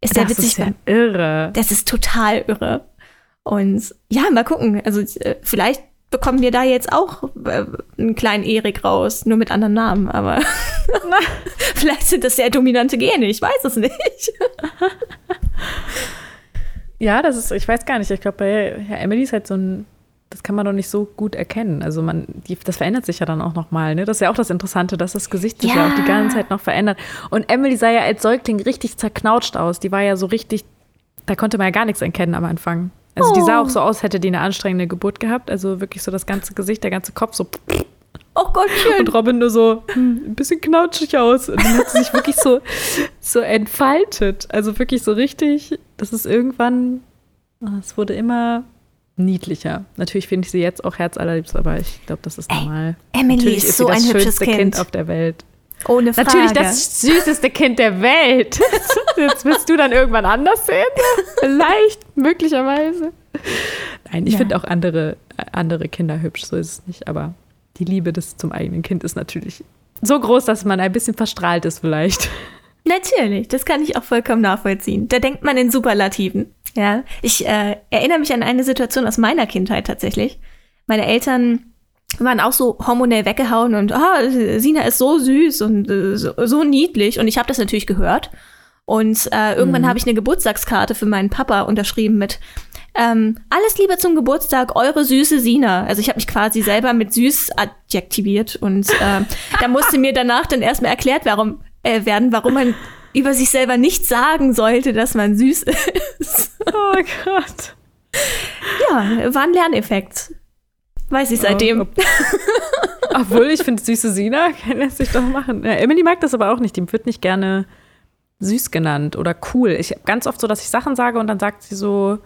Ist sehr das witzig. Ist ja irre. Das ist total irre. Und ja, mal gucken. Also äh, vielleicht bekommen wir da jetzt auch äh, einen kleinen Erik raus, nur mit anderen Namen, aber vielleicht sind das sehr dominante Gene, ich weiß es nicht. ja, das ist, ich weiß gar nicht, ich glaube, bei Herr Emily ist halt so ein, das kann man doch nicht so gut erkennen. Also man, die, das verändert sich ja dann auch nochmal, ne? Das ist ja auch das Interessante, dass das Gesicht sich ja. ja auch die ganze Zeit noch verändert. Und Emily sah ja als Säugling richtig zerknautscht aus. Die war ja so richtig, da konnte man ja gar nichts erkennen am Anfang. Also die sah auch oh. so aus, hätte die eine anstrengende Geburt gehabt. Also wirklich so das ganze Gesicht, der ganze Kopf so. Oh Gott, schön. Und Robin nur so hm, ein bisschen knautschig aus. Und dann hat sie sich wirklich so, so entfaltet. Also wirklich so richtig, das ist irgendwann, ah, es wurde immer niedlicher. Natürlich finde ich sie jetzt auch herzallerliebst, aber ich glaube, das ist normal. Ey, Emily Natürlich ist, ist so ein hübsches kind. kind auf der Welt. Ohne Frage. Natürlich das süßeste Kind der Welt. Jetzt wirst du dann irgendwann anders sehen. Vielleicht, möglicherweise. Nein, ich ja. finde auch andere, andere Kinder hübsch, so ist es nicht. Aber die Liebe des zum eigenen Kind ist natürlich so groß, dass man ein bisschen verstrahlt ist, vielleicht. Natürlich, das kann ich auch vollkommen nachvollziehen. Da denkt man in Superlativen. Ja, ich äh, erinnere mich an eine Situation aus meiner Kindheit tatsächlich. Meine Eltern waren auch so hormonell weggehauen und ah, Sina ist so süß und äh, so, so, niedlich und ich habe das natürlich gehört und äh, irgendwann mhm. habe ich eine Geburtstagskarte für meinen Papa unterschrieben mit ähm, alles Liebe zum Geburtstag, eure süße Sina. Also ich habe mich quasi selber mit süß adjektiviert und äh, da musste mir danach dann erstmal erklärt warum, äh, werden, warum man über sich selber nicht sagen sollte, dass man süß ist. oh Gott. Ja, war ein Lerneffekt. Weiß ich seitdem. Ob, obwohl, ich finde, süße Sina kann es sich doch machen. Ja, Emily mag das aber auch nicht. Die wird nicht gerne süß genannt oder cool. Ich habe ganz oft so, dass ich Sachen sage und dann sagt sie so,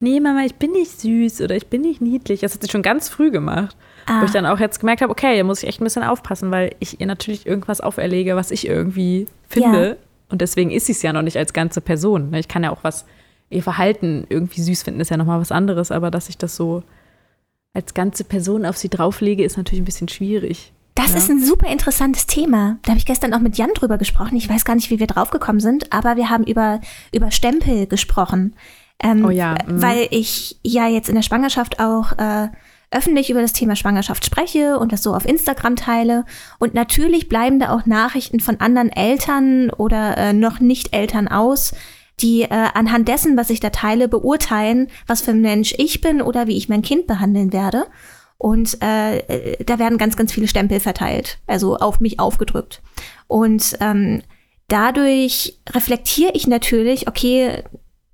nee, Mama, ich bin nicht süß oder ich bin nicht niedlich. Das hat sie schon ganz früh gemacht. Ah. Wo ich dann auch jetzt gemerkt habe, okay, hier muss ich echt ein bisschen aufpassen, weil ich ihr natürlich irgendwas auferlege, was ich irgendwie finde. Und deswegen ist sie es ja noch nicht als ganze Person. Ich kann ja auch was, ihr Verhalten irgendwie süß finden, ist ja nochmal was anderes, aber dass ich das so als ganze Person auf sie drauflege, ist natürlich ein bisschen schwierig. Das ja. ist ein super interessantes Thema. Da habe ich gestern auch mit Jan drüber gesprochen. Ich weiß gar nicht, wie wir draufgekommen sind, aber wir haben über, über Stempel gesprochen. Ähm, oh ja. Mhm. Weil ich ja jetzt in der Schwangerschaft auch äh, öffentlich über das Thema Schwangerschaft spreche und das so auf Instagram teile. Und natürlich bleiben da auch Nachrichten von anderen Eltern oder äh, noch nicht Eltern aus, die äh, anhand dessen, was ich da teile, beurteilen, was für ein Mensch ich bin oder wie ich mein Kind behandeln werde. Und äh, äh, da werden ganz, ganz viele Stempel verteilt, also auf mich aufgedrückt. Und ähm, dadurch reflektiere ich natürlich, okay,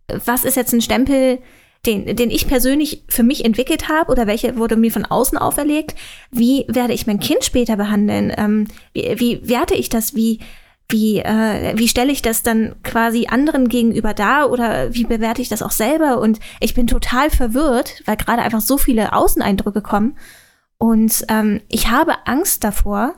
was ist jetzt ein Stempel, den, den ich persönlich für mich entwickelt habe oder welche wurde mir von außen auferlegt? Wie werde ich mein Kind später behandeln? Ähm, wie, wie werte ich das? Wie, wie, äh, wie stelle ich das dann quasi anderen gegenüber dar oder wie bewerte ich das auch selber? Und ich bin total verwirrt, weil gerade einfach so viele Außeneindrücke kommen. Und ähm, ich habe Angst davor,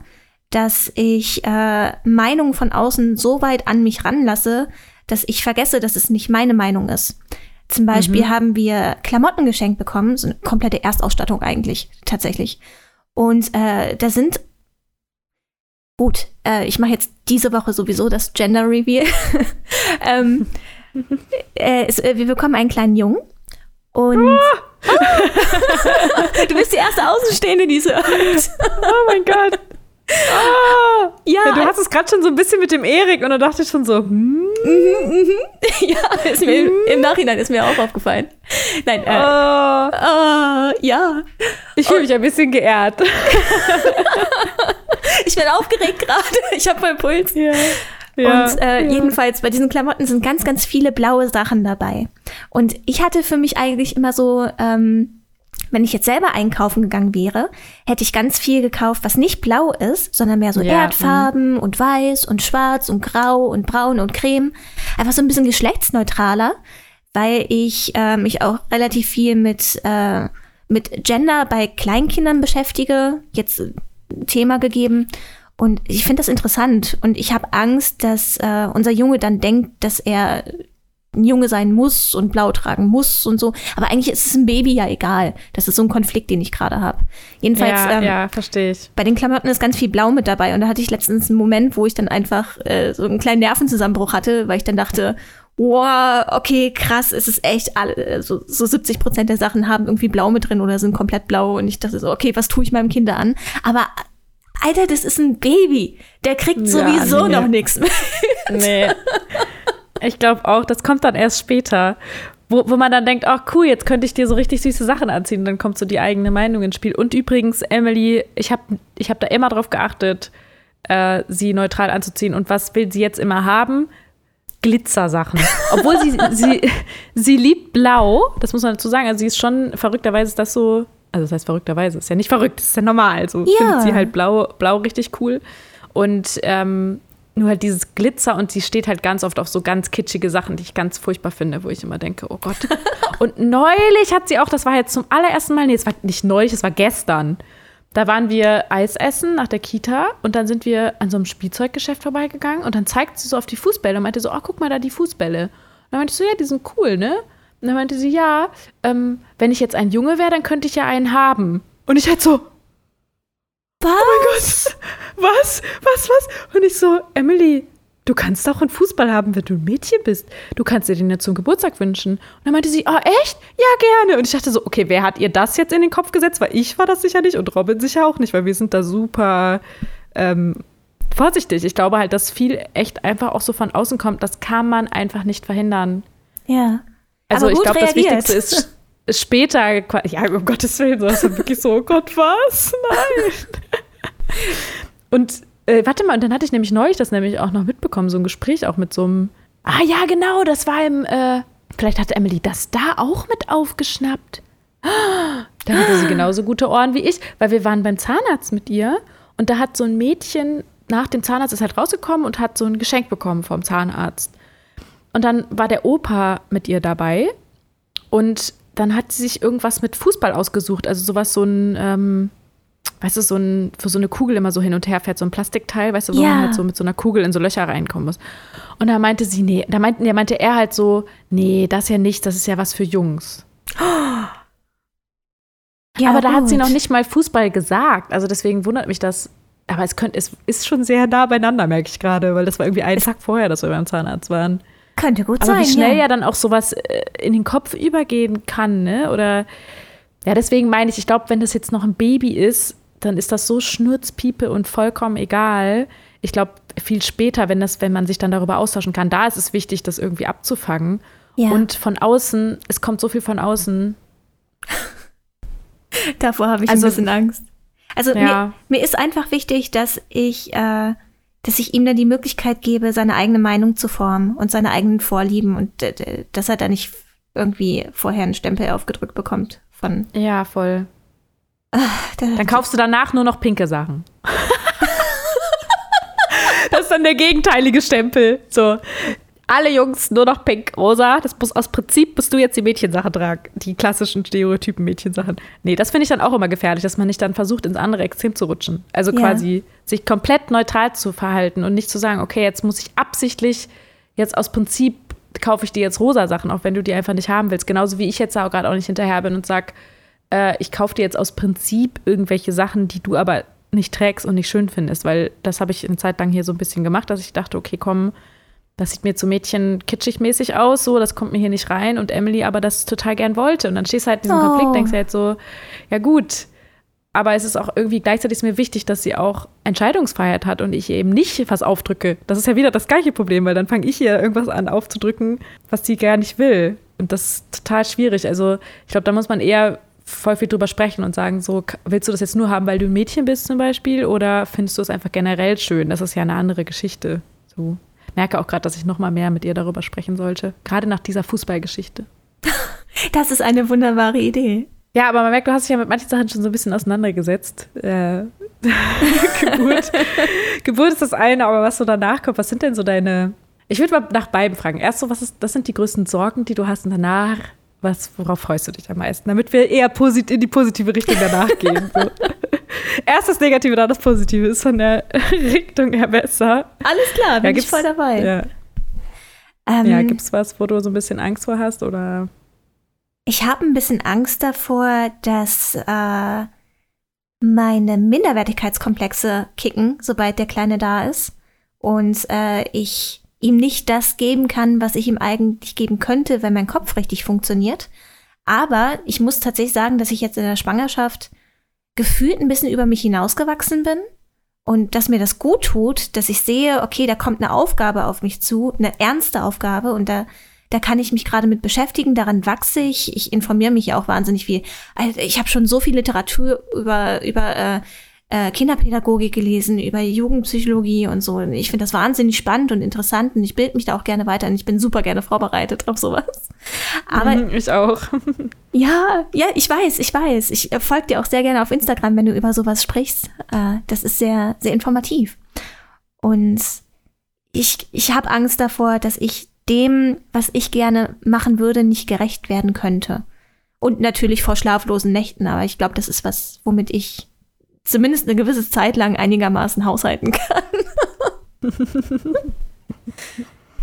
dass ich äh, Meinungen von außen so weit an mich ranlasse, dass ich vergesse, dass es nicht meine Meinung ist. Zum Beispiel mhm. haben wir Klamotten geschenkt bekommen, so eine komplette Erstausstattung eigentlich tatsächlich. Und äh, da sind Gut, äh, ich mache jetzt diese Woche sowieso das Gender Reveal. ähm, äh, es, äh, wir bekommen einen kleinen Jungen und ah! du bist die erste Außenstehende, die es hört. oh mein Gott. Ah, ja, ja, du hast es gerade schon so ein bisschen mit dem Erik und da dachte ich schon so, hm. Mhm, mhm. Ja, ist mir, mhm. im Nachhinein ist mir auch aufgefallen. Nein, äh, oh. Uh, ja. Ich fühle mich ein bisschen geehrt. ich bin aufgeregt gerade. Ich habe meinen Puls. Ja. Ja, und äh, ja. jedenfalls bei diesen Klamotten sind ganz, ganz viele blaue Sachen dabei. Und ich hatte für mich eigentlich immer so, ähm, wenn ich jetzt selber einkaufen gegangen wäre, hätte ich ganz viel gekauft, was nicht blau ist, sondern mehr so ja, Erdfarben mh. und weiß und schwarz und grau und braun und creme. Einfach so ein bisschen geschlechtsneutraler, weil ich äh, mich auch relativ viel mit, äh, mit Gender bei Kleinkindern beschäftige. Jetzt Thema gegeben. Und ich finde das interessant. Und ich habe Angst, dass äh, unser Junge dann denkt, dass er ein Junge sein muss und blau tragen muss und so. Aber eigentlich ist es ein Baby ja egal. Das ist so ein Konflikt, den ich gerade habe. Jedenfalls, ja, ähm, ja, verstehe ich. Bei den Klamotten ist ganz viel Blau mit dabei. Und da hatte ich letztens einen Moment, wo ich dann einfach äh, so einen kleinen Nervenzusammenbruch hatte, weil ich dann dachte, wow, okay, krass, es ist echt, alle, so, so 70 Prozent der Sachen haben irgendwie blau mit drin oder sind komplett blau. Und ich dachte so, okay, was tue ich meinem Kind an? Aber Alter, das ist ein Baby. Der kriegt ja, sowieso nee. noch nichts mit. Nee. Ich glaube auch, das kommt dann erst später. Wo, wo man dann denkt, ach cool, jetzt könnte ich dir so richtig süße Sachen anziehen. Und dann kommt so die eigene Meinung ins Spiel. Und übrigens, Emily, ich habe ich hab da immer drauf geachtet, äh, sie neutral anzuziehen. Und was will sie jetzt immer haben? Glitzersachen. Obwohl sie, sie, sie liebt blau, das muss man dazu sagen. Also sie ist schon, verrückterweise ist das so, also das heißt verrückterweise, ist ja nicht verrückt, ist ja normal. So ja. findet sie halt blau, blau richtig cool. Und ähm, nur halt dieses Glitzer und sie steht halt ganz oft auf so ganz kitschige Sachen, die ich ganz furchtbar finde, wo ich immer denke, oh Gott. und neulich hat sie auch, das war jetzt zum allerersten Mal, nee, es war nicht neulich, es war gestern da waren wir Eis essen nach der Kita und dann sind wir an so einem Spielzeuggeschäft vorbeigegangen und dann zeigt sie so auf die Fußbälle und meinte so, oh, guck mal da die Fußbälle. Und dann meinte ich so, ja, die sind cool, ne? Und dann meinte sie, ja, ähm, wenn ich jetzt ein Junge wäre, dann könnte ich ja einen haben. Und ich halt so, was? Oh mein Gott, was, was, was? Und ich so, Emily, du kannst auch einen Fußball haben, wenn du ein Mädchen bist. Du kannst dir den ja zum Geburtstag wünschen. Und dann meinte sie, oh echt? Ja, gerne. Und ich dachte so, okay, wer hat ihr das jetzt in den Kopf gesetzt? Weil ich war das sicher nicht und Robin sicher auch nicht, weil wir sind da super ähm, vorsichtig. Ich glaube halt, dass viel echt einfach auch so von außen kommt. Das kann man einfach nicht verhindern. Ja. Also ich glaube, das Wichtigste ist später, ja, um Gottes Willen, so ist wirklich so, oh Gott, was? Nein. Und äh, warte mal, und dann hatte ich nämlich neulich das nämlich auch noch mitbekommen, so ein Gespräch auch mit so einem. Ah ja, genau, das war im. Äh, vielleicht hatte Emily das da auch mit aufgeschnappt. Da hatte sie genauso gute Ohren wie ich, weil wir waren beim Zahnarzt mit ihr und da hat so ein Mädchen nach dem Zahnarzt ist halt rausgekommen und hat so ein Geschenk bekommen vom Zahnarzt. Und dann war der Opa mit ihr dabei und dann hat sie sich irgendwas mit Fußball ausgesucht, also sowas so ein ähm, weißt du, so ein, wo so eine Kugel immer so hin und her fährt, so ein Plastikteil, weißt du, wo ja. man halt so mit so einer Kugel in so Löcher reinkommen muss. Und da meinte sie, nee, da meinte, da meinte er halt so, nee, das ja nichts, das ist ja was für Jungs. Ja, aber da gut. hat sie noch nicht mal Fußball gesagt. Also deswegen wundert mich das. Aber es, könnte, es ist schon sehr nah beieinander, merke ich gerade, weil das war irgendwie ein Tag vorher, dass wir beim Zahnarzt waren. Könnte gut aber sein. Aber wie schnell ja. ja dann auch sowas äh, in den Kopf übergehen kann, ne? Oder ja, deswegen meine ich, ich glaube, wenn das jetzt noch ein Baby ist, dann ist das so Schnurzpiepe und vollkommen egal. Ich glaube, viel später, wenn, das, wenn man sich dann darüber austauschen kann, da ist es wichtig, das irgendwie abzufangen. Ja. Und von außen, es kommt so viel von außen. Davor habe ich also, ein bisschen Angst. Also ja. mir, mir, ist einfach wichtig, dass ich, äh, dass ich ihm dann die Möglichkeit gebe, seine eigene Meinung zu formen und seine eigenen Vorlieben und äh, dass er da nicht irgendwie vorher einen Stempel aufgedrückt bekommt von. Ja, voll. Ach, dann kaufst du danach nur noch pinke Sachen. das ist dann der gegenteilige Stempel. So, alle Jungs nur noch pink, rosa. Das muss aus Prinzip musst du jetzt die Mädchensachen tragen. Die klassischen Stereotypen Mädchensachen. Nee, das finde ich dann auch immer gefährlich, dass man nicht dann versucht, ins andere Extrem zu rutschen. Also ja. quasi sich komplett neutral zu verhalten und nicht zu sagen, okay, jetzt muss ich absichtlich, jetzt aus Prinzip kaufe ich dir jetzt rosa Sachen, auch wenn du die einfach nicht haben willst. Genauso wie ich jetzt auch gerade auch nicht hinterher bin und sage, äh, ich kaufe dir jetzt aus Prinzip irgendwelche Sachen, die du aber nicht trägst und nicht schön findest, weil das habe ich eine Zeit lang hier so ein bisschen gemacht, dass ich dachte, okay, komm, das sieht mir zu Mädchen kitschig mäßig aus, so, das kommt mir hier nicht rein und Emily aber das total gern wollte. Und dann stehst du halt in diesem oh. Konflikt, denkst du halt so, ja gut, aber es ist auch irgendwie gleichzeitig ist mir wichtig, dass sie auch Entscheidungsfreiheit hat und ich eben nicht was aufdrücke. Das ist ja wieder das gleiche Problem, weil dann fange ich hier irgendwas an aufzudrücken, was sie gar nicht will. Und das ist total schwierig. Also ich glaube, da muss man eher voll viel drüber sprechen und sagen, so, willst du das jetzt nur haben, weil du ein Mädchen bist zum Beispiel oder findest du es einfach generell schön? Das ist ja eine andere Geschichte. So merke auch gerade, dass ich noch mal mehr mit ihr darüber sprechen sollte. Gerade nach dieser Fußballgeschichte. Das ist eine wunderbare Idee. Ja, aber man merkt, du hast dich ja mit manchen Sachen schon so ein bisschen auseinandergesetzt. Äh, Geburt. Geburt ist das eine, aber was so danach kommt, was sind denn so deine. Ich würde mal nach beiden fragen. Erst so, was ist, das sind die größten Sorgen, die du hast, und danach, was, worauf freust du dich am meisten? Damit wir eher in die positive Richtung danach gehen. So. Erst das Negative, dann das Positive ist von der Richtung her besser. Alles klar, bin ja, ich voll dabei. Ja, ähm, ja gibt es was, wo du so ein bisschen Angst vor hast? Oder? Ich habe ein bisschen Angst davor, dass äh, meine Minderwertigkeitskomplexe kicken, sobald der Kleine da ist. Und äh, ich ihm nicht das geben kann, was ich ihm eigentlich geben könnte, wenn mein Kopf richtig funktioniert. Aber ich muss tatsächlich sagen, dass ich jetzt in der Schwangerschaft gefühlt ein bisschen über mich hinausgewachsen bin und dass mir das gut tut, dass ich sehe, okay, da kommt eine Aufgabe auf mich zu, eine ernste Aufgabe und da da kann ich mich gerade mit beschäftigen, daran wachse ich. Ich informiere mich ja auch wahnsinnig viel. Also ich habe schon so viel Literatur über, über äh, äh, Kinderpädagogik gelesen, über Jugendpsychologie und so. Ich finde das wahnsinnig spannend und interessant und ich bilde mich da auch gerne weiter und ich bin super gerne vorbereitet auf sowas. Aber mhm, ich auch. ja, ja, ich weiß, ich weiß. Ich äh, folge dir auch sehr gerne auf Instagram, wenn du über sowas sprichst. Äh, das ist sehr, sehr informativ. Und ich, ich habe Angst davor, dass ich dem, was ich gerne machen würde, nicht gerecht werden könnte. Und natürlich vor schlaflosen Nächten, aber ich glaube, das ist was, womit ich zumindest eine gewisse Zeit lang einigermaßen haushalten kann.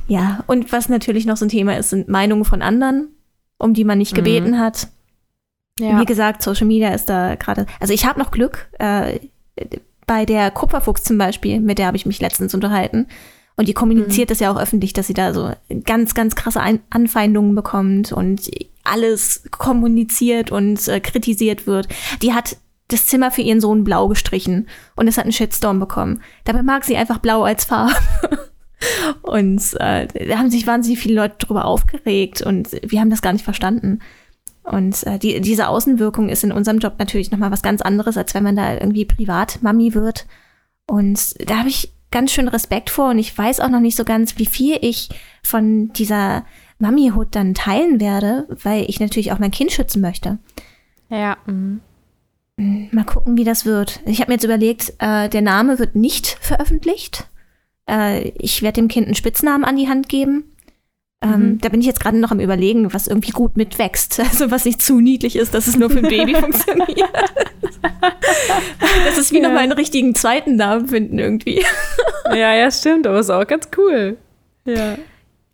ja, und was natürlich noch so ein Thema ist, sind Meinungen von anderen, um die man nicht mhm. gebeten mhm. hat. Ja. Wie gesagt, Social Media ist da gerade. Also ich habe noch Glück. Äh, bei der Kupferfuchs zum Beispiel, mit der habe ich mich letztens unterhalten. Und die kommuniziert mhm. das ja auch öffentlich, dass sie da so ganz, ganz krasse Ein Anfeindungen bekommt und alles kommuniziert und äh, kritisiert wird. Die hat das Zimmer für ihren Sohn blau gestrichen und es hat einen Shitstorm bekommen. Dabei mag sie einfach blau als Farbe. und äh, da haben sich wahnsinnig viele Leute drüber aufgeregt und wir haben das gar nicht verstanden. Und äh, die, diese Außenwirkung ist in unserem Job natürlich nochmal was ganz anderes, als wenn man da irgendwie Privatmami wird. Und da habe ich ganz schön Respekt vor und ich weiß auch noch nicht so ganz, wie viel ich von dieser Mami-Hut dann teilen werde, weil ich natürlich auch mein Kind schützen möchte. Ja. Mhm. Mal gucken, wie das wird. Ich habe mir jetzt überlegt, äh, der Name wird nicht veröffentlicht. Äh, ich werde dem Kind einen Spitznamen an die Hand geben. Ähm, mhm. Da bin ich jetzt gerade noch am Überlegen, was irgendwie gut mitwächst. Also was nicht zu niedlich ist, dass es nur für ein Baby funktioniert. das ist wie ja. nochmal einen richtigen zweiten Namen finden irgendwie. ja, ja, stimmt, aber ist auch ganz cool. Ja.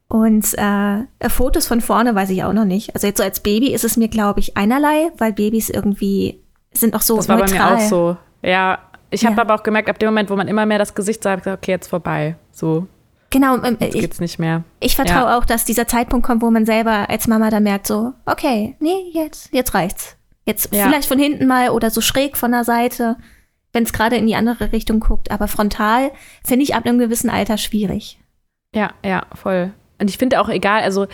Und äh, Fotos von vorne weiß ich auch noch nicht. Also jetzt so als Baby ist es mir, glaube ich, einerlei, weil Babys irgendwie sind auch so Das war neutral. bei mir auch so. Ja, ich habe Ja. aber auch gemerkt, ab dem Moment, wo man immer mehr das Gesicht sagt, okay, jetzt vorbei. So, Genau, ähm, jetzt ich, geht's nicht mehr. ich vertraue Ja. auch, dass dieser Zeitpunkt kommt, wo man selber als Mama dann merkt, so, okay, nee, jetzt, jetzt reicht's. Jetzt Ja. vielleicht von hinten mal oder so schräg von der Seite, wenn es gerade in die andere Richtung guckt. Aber frontal finde ich ab einem gewissen Alter schwierig. Ja, ja, voll. Und ich finde auch egal, also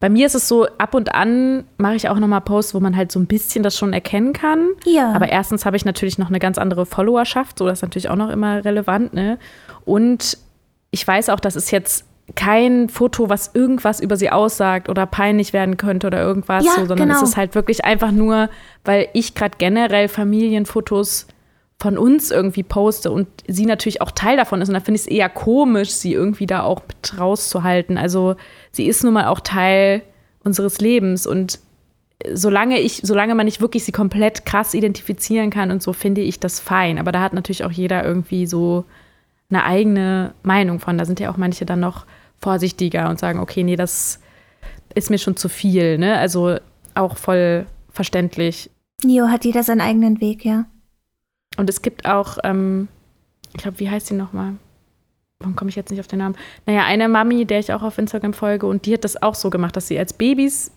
bei mir ist es so, ab und an mache ich auch nochmal Posts, wo man halt so ein bisschen das schon erkennen kann. Ja. Aber erstens habe ich natürlich noch eine ganz andere Followerschaft, so das ist natürlich auch noch immer relevant, ne? Und ich weiß auch, das ist jetzt kein Foto, was irgendwas über sie aussagt oder peinlich werden könnte oder irgendwas, Ja, so, sondern genau. es ist halt wirklich einfach nur, weil ich gerade generell Familienfotos von uns irgendwie poste und sie natürlich auch Teil davon ist. Und da finde ich es eher komisch, sie irgendwie da auch mit rauszuhalten. Also sie ist nun mal auch Teil unseres Lebens und solange ich, solange man nicht wirklich sie komplett krass identifizieren kann und so, finde ich das fein. Aber da hat natürlich auch jeder irgendwie so eine eigene Meinung von. Da sind ja auch manche dann noch vorsichtiger und sagen, okay, nee, das ist mir schon zu viel. Ne? Also auch voll verständlich. Nio hat jeder seinen eigenen Weg, ja. Und es gibt auch, ähm, ich glaube, wie heißt sie nochmal? Warum komme ich jetzt nicht auf den Namen? Naja, eine Mami, der ich auch auf Instagram folge, und die hat das auch so gemacht, dass sie als Babys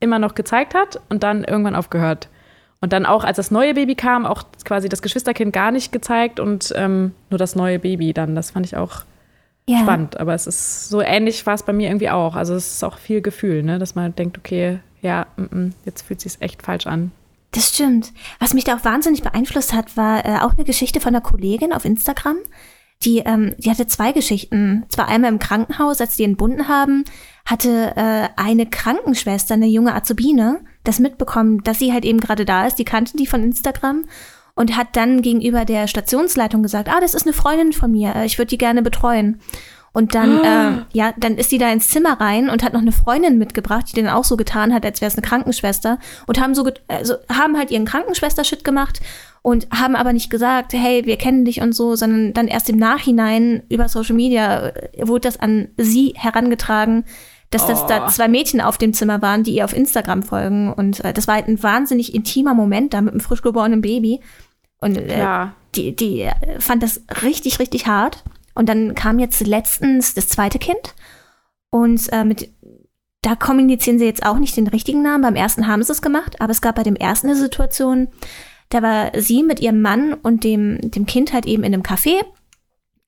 immer noch gezeigt hat und dann irgendwann aufgehört. Und dann auch, als das neue Baby kam, auch quasi das Geschwisterkind gar nicht gezeigt und ähm, nur das neue Baby dann. Das fand ich auch ja. spannend. Aber es ist so ähnlich war es bei mir irgendwie auch. Also es ist auch viel Gefühl, ne? dass man denkt, okay, ja, mm, mm, jetzt fühlt sich echt falsch an. Das stimmt. Was mich da auch wahnsinnig beeinflusst hat, war äh, auch eine Geschichte von einer Kollegin auf Instagram. Die, ähm, die hatte zwei Geschichten. Zwar einmal im Krankenhaus, als die entbunden haben, hatte äh, eine Krankenschwester, eine junge Azubine, das mitbekommen, dass sie halt eben gerade da ist. Die kannte die von Instagram und hat dann gegenüber der Stationsleitung gesagt, ah, das ist eine Freundin von mir, äh, ich würde die gerne betreuen. Und dann, äh, ja, dann ist sie da ins Zimmer rein und hat noch eine Freundin mitgebracht, die dann auch so getan hat, als wäre es eine Krankenschwester und haben so, also haben halt ihren Krankenschwester-Shit gemacht und haben aber nicht gesagt, hey, wir kennen dich und so, sondern dann erst im Nachhinein über Social Media äh, wurde das an sie herangetragen, dass das da Oh. zwei Mädchen auf dem Zimmer waren, die ihr auf Instagram folgen und äh, das war halt ein wahnsinnig intimer Moment da mit einem frisch geborenen Baby und äh, die, die äh, fand das richtig, richtig hart. Und dann kam jetzt letztens das zweite Kind. Und äh, mit, da kommunizieren sie jetzt auch nicht den richtigen Namen. Beim ersten haben sie es gemacht, aber es gab bei dem ersten eine Situation, da war sie mit ihrem Mann und dem, dem Kind halt eben in einem Café.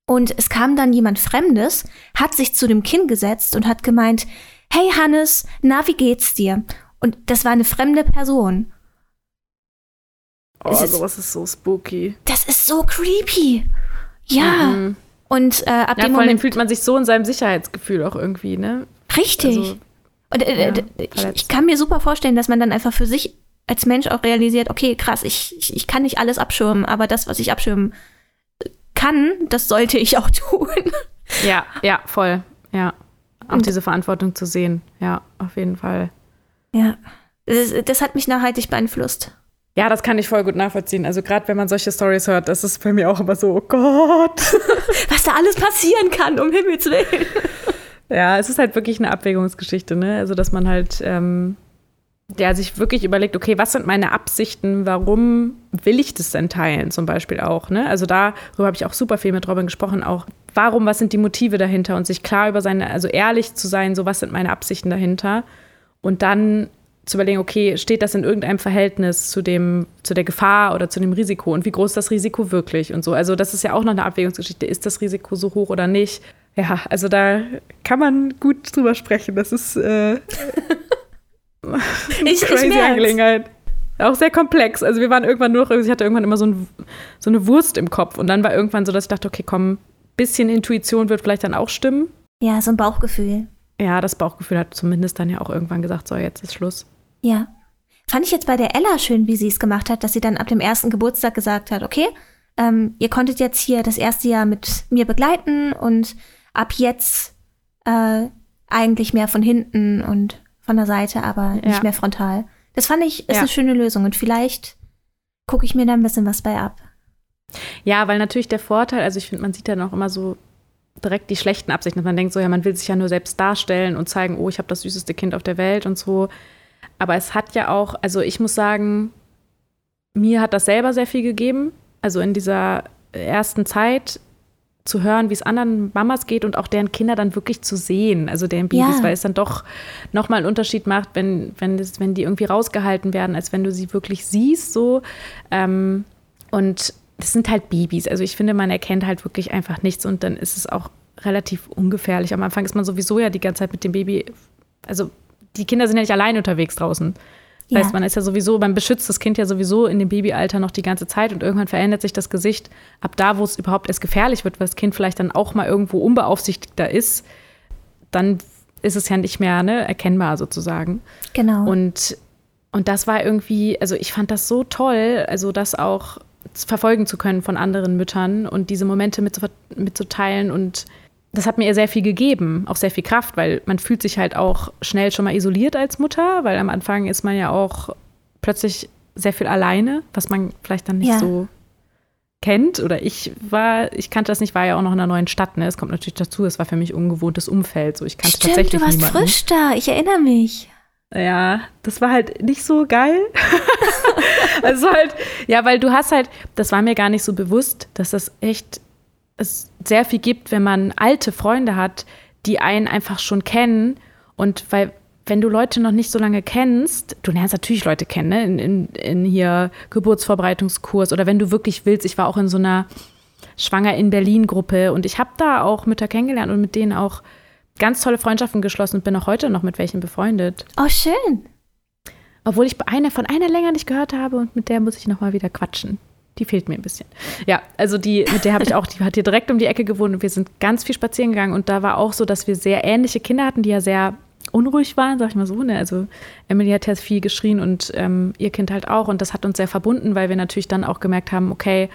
Und es kam dann jemand Fremdes, hat sich zu dem Kind gesetzt und hat gemeint, hey Hannes, na, wie geht's dir? Und das war eine fremde Person. Oh, Es ist- sowas ist so spooky. Das ist so creepy. Ja. Mhm. Und äh, ab Ja, dem vor allem Moment. fühlt man sich so in seinem Sicherheitsgefühl auch irgendwie, ne? Richtig. Also, und äh, ja, äh, ich, verletzt. ich kann mir super vorstellen, dass man dann einfach für sich als Mensch auch realisiert, okay, krass, ich, ich, ich kann nicht alles abschirmen, aber das, was ich abschirmen kann, das sollte ich auch tun. ja, ja, voll. Ja. Auch Und- diese Verantwortung zu sehen. Ja, auf jeden Fall. Ja. Das, das hat mich nachhaltig beeinflusst. Ja, das kann ich voll gut nachvollziehen. Also gerade wenn man solche Stories hört, das ist bei mir auch immer so, oh Gott. Was da alles passieren kann, um Himmels Willen. Ja, es ist halt wirklich eine Abwägungsgeschichte, ne? Also, dass man halt ähm, ja, sich wirklich überlegt, okay, was sind meine Absichten, warum will ich das denn teilen, zum Beispiel auch, ne? Also darüber habe ich auch super viel mit Robin gesprochen, auch warum, was sind die Motive dahinter und sich klar über seine, also ehrlich zu sein, so was sind meine Absichten dahinter und dann zu überlegen, okay, steht das in irgendeinem Verhältnis zu dem, zu der Gefahr oder zu dem Risiko und wie groß ist das Risiko wirklich und so. Also das ist ja auch noch eine Abwägungsgeschichte. Ist das Risiko so hoch oder nicht? Ja, also da kann man gut drüber sprechen. Das ist äh, eine Ich- ich crazy merk's. Angelegenheit. Auch sehr komplex. Also wir waren irgendwann nur noch, ich hatte irgendwann immer so, ein, so eine Wurst im Kopf und dann war irgendwann so, dass ich dachte, okay, komm, bisschen Intuition wird vielleicht dann auch stimmen. Ja, so ein Bauchgefühl. Ja, das Bauchgefühl hat zumindest dann ja auch irgendwann gesagt, so, jetzt ist Schluss. Ja. Fand ich jetzt bei der Ella schön, wie sie es gemacht hat, dass sie dann ab dem ersten Geburtstag gesagt hat, okay, ähm, ihr konntet jetzt hier das erste Jahr mit mir begleiten und ab jetzt äh, eigentlich mehr von hinten und von der Seite, aber Ja. nicht mehr frontal. Das fand ich, ist Ja. eine schöne Lösung und vielleicht gucke ich mir da ein bisschen was bei ab. Ja, weil natürlich der Vorteil, also ich finde, man sieht dann auch immer so direkt die schlechten Absichten. dass Man denkt so, ja, man will sich ja nur selbst darstellen und zeigen, oh, ich habe das süßeste Kind auf der Welt und so. Aber es hat ja auch, also ich muss sagen, mir hat das selber sehr viel gegeben. Also in dieser ersten Zeit zu hören, wie es anderen Mamas geht und auch deren Kinder dann wirklich zu sehen, also deren Babys, ja. weil es dann doch nochmal einen Unterschied macht, wenn, wenn, das, wenn die irgendwie rausgehalten werden, als wenn du sie wirklich siehst so. Ähm, und das sind halt Babys. Also ich finde, man erkennt halt wirklich einfach nichts und dann ist es auch relativ ungefährlich. Am Anfang ist man sowieso ja die ganze Zeit mit dem Baby, also die Kinder sind ja nicht allein unterwegs draußen. Das ja. heißt, man ist ja sowieso, man beschützt das Kind ja sowieso in dem Babyalter noch die ganze Zeit und irgendwann verändert sich das Gesicht ab da, wo es überhaupt erst gefährlich wird, weil das Kind vielleicht dann auch mal irgendwo unbeaufsichtigter ist, dann ist es ja nicht mehr ne, erkennbar sozusagen. Genau. Und, und das war irgendwie, also ich fand das so toll, also das auch verfolgen zu können von anderen Müttern und diese Momente mitzuteilen und das hat mir sehr viel gegeben, auch sehr viel Kraft, weil man fühlt sich halt auch schnell schon mal isoliert als Mutter, weil am Anfang ist man ja auch plötzlich sehr viel alleine, was man vielleicht dann nicht ja. so kennt. Oder ich war, ich kannte das nicht, war ja auch noch in einer neuen Stadt. Ne? Es kommt natürlich dazu, es war für mich ungewohntes Umfeld. So, ich kannte Stimmt, tatsächlich du warst niemanden. frisch da, ich erinnere mich. Ja, das war halt nicht so geil. also halt, ja, weil du hast halt, das war mir gar nicht so bewusst, dass das echt es sehr viel gibt, wenn man alte Freunde hat, die einen einfach schon kennen. Und weil, wenn du Leute noch nicht so lange kennst, du lernst natürlich Leute kennen, ne? in, in, in hier Geburtsvorbereitungskurs oder wenn du wirklich willst, ich war auch in so einer Schwanger in Berlin-Gruppe und ich habe da auch Mütter kennengelernt und mit denen auch ganz tolle Freundschaften geschlossen und bin auch heute noch mit welchen befreundet. Oh, schön. Obwohl ich eine, von einer länger nicht gehört habe und mit der muss ich noch mal wieder quatschen die fehlt mir ein bisschen. Ja, also die, mit der habe ich auch, die hat hier direkt um die Ecke gewohnt und wir sind ganz viel spazieren gegangen und da war auch so, dass wir sehr ähnliche Kinder hatten, die ja sehr unruhig waren, sag ich mal so. Ne? Also Emily hat ja viel geschrien und ähm, ihr Kind halt auch und das hat uns sehr verbunden, weil wir natürlich dann auch gemerkt haben, okay,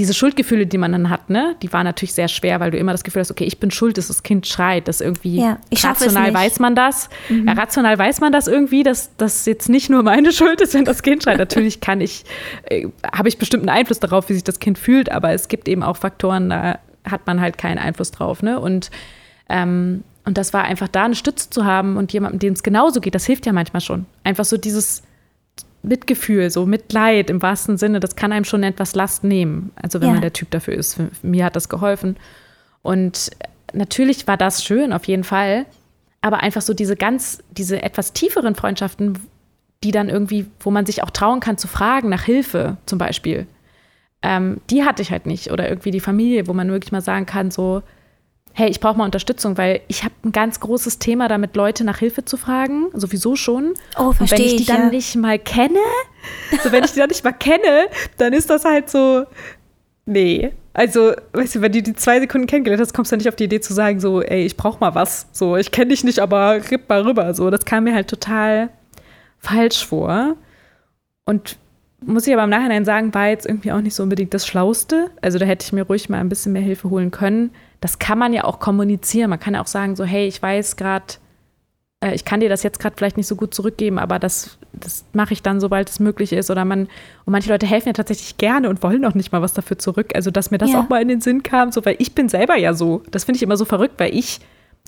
diese Schuldgefühle, die man dann hat, ne, die waren natürlich sehr schwer, weil du immer das Gefühl hast, okay, ich bin schuld, dass das Kind schreit, dass irgendwie ja, rational weiß man das. Mhm. Ja, rational weiß man das irgendwie, dass das jetzt nicht nur meine Schuld ist, wenn das Kind schreit. Natürlich kann ich, äh, habe ich bestimmten Einfluss darauf, wie sich das Kind fühlt, aber es gibt eben auch Faktoren, da hat man halt keinen Einfluss drauf, ne? Und ähm, und das war einfach da eine Stütze zu haben und jemandem, dem es genauso geht, das hilft ja manchmal schon. Einfach so dieses Mitgefühl, so Mitleid im wahrsten Sinne, das kann einem schon etwas Last nehmen. Also wenn ja. man der Typ dafür ist. Für, mir hat das geholfen. Und natürlich war das schön, auf jeden Fall. Aber einfach so diese ganz, diese etwas tieferen Freundschaften, die dann irgendwie, wo man sich auch trauen kann zu fragen nach Hilfe zum Beispiel, ähm, die hatte ich halt nicht. Oder irgendwie die Familie, wo man wirklich mal sagen kann, so, hey, ich brauche mal Unterstützung, weil ich habe ein ganz großes Thema damit, Leute nach Hilfe zu fragen, sowieso schon. Oh, verstehe Und wenn ich die ich, dann ja. nicht mal kenne, so wenn ich die dann nicht mal kenne, dann ist das halt so, nee. Also, weißt du, wenn du die zwei Sekunden kennengelernt hast, kommst du nicht auf die Idee zu sagen, so, ey, ich brauche mal was. So, ich kenne dich nicht, aber ripp mal rüber. So, das kam mir halt total falsch vor. Und muss ich aber im Nachhinein sagen, war jetzt irgendwie auch nicht so unbedingt das Schlauste. Also da hätte ich mir ruhig mal ein bisschen mehr Hilfe holen können das kann man ja auch kommunizieren. Man kann ja auch sagen, so, hey, ich weiß gerade, äh, ich kann dir das jetzt gerade vielleicht nicht so gut zurückgeben, aber das, das mache ich dann, sobald es möglich ist. Oder man, und manche Leute helfen ja tatsächlich gerne und wollen auch nicht mal was dafür zurück. Also, dass mir das ja. auch mal in den Sinn kam, so, weil ich bin selber ja so. Das finde ich immer so verrückt, weil ich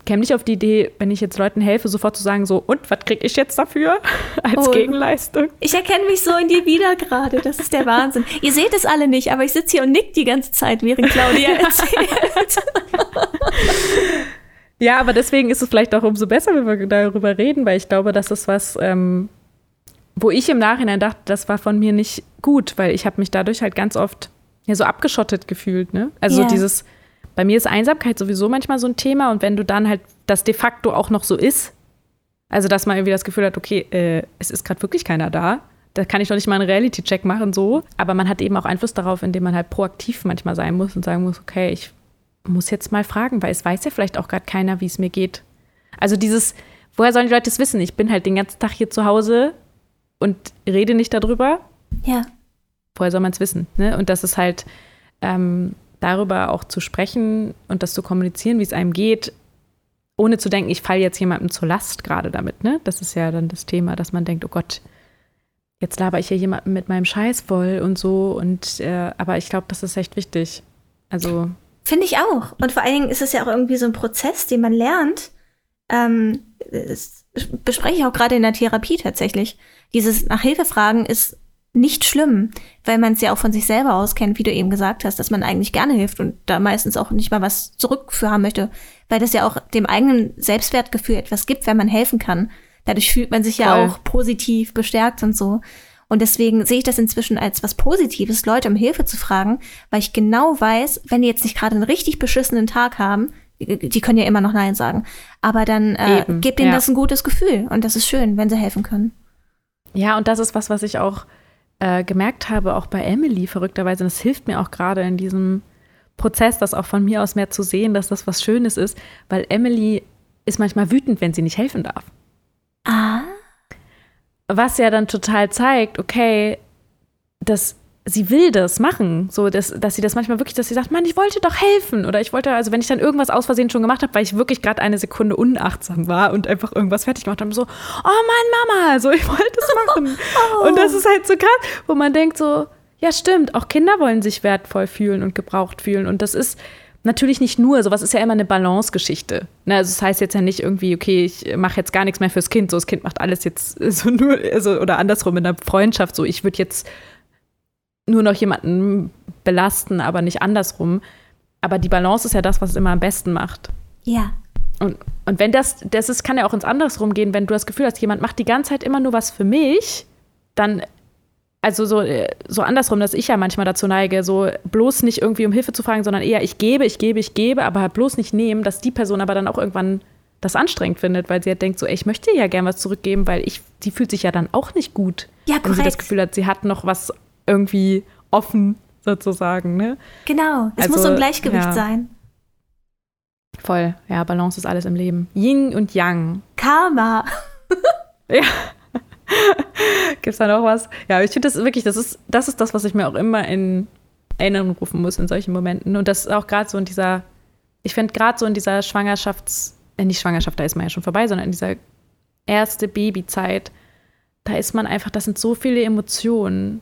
käme nicht auf die Idee, wenn ich jetzt Leuten helfe, sofort zu sagen, so, und was kriege ich jetzt dafür als oh, Gegenleistung? Ich erkenne mich so in dir wieder gerade. Das ist der Wahnsinn. Ihr seht es alle nicht, aber ich sitze hier und nick die ganze Zeit, während Claudia erzählt. ja, aber deswegen ist es vielleicht auch umso besser, wenn wir darüber reden, weil ich glaube, das ist was, ähm, wo ich im Nachhinein dachte, das war von mir nicht gut, weil ich habe mich dadurch halt ganz oft ja so abgeschottet gefühlt. Ne? Also yeah. dieses bei mir ist Einsamkeit sowieso manchmal so ein Thema und wenn du dann halt das de facto auch noch so ist, also dass man irgendwie das Gefühl hat, okay, äh, es ist gerade wirklich keiner da, da kann ich doch nicht mal einen Reality-Check machen, so. Aber man hat eben auch Einfluss darauf, indem man halt proaktiv manchmal sein muss und sagen muss, okay, ich muss jetzt mal fragen, weil es weiß ja vielleicht auch gerade keiner, wie es mir geht. Also dieses, woher sollen die Leute es wissen? Ich bin halt den ganzen Tag hier zu Hause und rede nicht darüber. Ja. Woher soll man es wissen? Ne? Und das ist halt, ähm, darüber auch zu sprechen und das zu kommunizieren, wie es einem geht, ohne zu denken, ich falle jetzt jemandem zur Last gerade damit. Ne? Das ist ja dann das Thema, dass man denkt, oh Gott, jetzt laber ich hier jemanden mit meinem Scheiß voll und so. Und äh, aber ich glaube, das ist echt wichtig. Also finde ich auch. Und vor allen Dingen ist es ja auch irgendwie so ein Prozess, den man lernt. Ähm, bespreche ich auch gerade in der Therapie tatsächlich. Dieses nach Hilfe fragen ist nicht schlimm, weil man es ja auch von sich selber aus kennt, wie du eben gesagt hast, dass man eigentlich gerne hilft und da meistens auch nicht mal was zurück für haben möchte, weil das ja auch dem eigenen Selbstwertgefühl etwas gibt, wenn man helfen kann. Dadurch fühlt man sich ja Voll. auch positiv bestärkt und so. Und deswegen sehe ich das inzwischen als was Positives, Leute um Hilfe zu fragen, weil ich genau weiß, wenn die jetzt nicht gerade einen richtig beschissenen Tag haben, die können ja immer noch Nein sagen, aber dann äh, gibt ihnen ja. das ein gutes Gefühl und das ist schön, wenn sie helfen können. Ja, und das ist was, was ich auch äh, gemerkt habe, auch bei Emily verrückterweise. Und das hilft mir auch gerade in diesem Prozess, das auch von mir aus mehr zu sehen, dass das was Schönes ist, weil Emily ist manchmal wütend, wenn sie nicht helfen darf. Ah. Was ja dann total zeigt, okay, das sie will das machen, so dass, dass sie das manchmal wirklich, dass sie sagt, Mann, ich wollte doch helfen oder ich wollte, also wenn ich dann irgendwas aus Versehen schon gemacht habe, weil ich wirklich gerade eine Sekunde unachtsam war und einfach irgendwas fertig gemacht habe, so, oh Mann, Mama, so ich wollte es machen oh. und das ist halt so krass, wo man denkt so, ja stimmt, auch Kinder wollen sich wertvoll fühlen und gebraucht fühlen und das ist natürlich nicht nur, sowas ist ja immer eine Balance-Geschichte. Ne, also das heißt jetzt ja nicht irgendwie, okay, ich mache jetzt gar nichts mehr fürs Kind, so das Kind macht alles jetzt so nur, also, oder andersrum in der Freundschaft, so ich würde jetzt nur noch jemanden belasten, aber nicht andersrum. Aber die Balance ist ja das, was es immer am besten macht. Ja. Und, und wenn das, das ist, kann ja auch ins Andersrum gehen, wenn du das Gefühl hast, jemand macht die ganze Zeit immer nur was für mich, dann, also so, so andersrum, dass ich ja manchmal dazu neige, so bloß nicht irgendwie um Hilfe zu fragen, sondern eher ich gebe, ich gebe, ich gebe, aber halt bloß nicht nehmen, dass die Person aber dann auch irgendwann das anstrengend findet, weil sie ja denkt, so, ey, ich möchte ja gern was zurückgeben, weil ich, die fühlt sich ja dann auch nicht gut. Ja, korrekt. Wenn sie das Gefühl hat, sie hat noch was irgendwie offen sozusagen. Ne? Genau, es also, muss so ein Gleichgewicht ja. sein. Voll, ja, Balance ist alles im Leben. Yin und Yang. Karma. ja. Gibt es da noch was? Ja, ich finde das wirklich, das ist, das ist das, was ich mir auch immer in Erinnerung rufen muss in solchen Momenten. Und das ist auch gerade so in dieser, ich finde gerade so in dieser Schwangerschafts-, äh, nicht Schwangerschaft, da ist man ja schon vorbei, sondern in dieser erste Babyzeit, da ist man einfach, das sind so viele Emotionen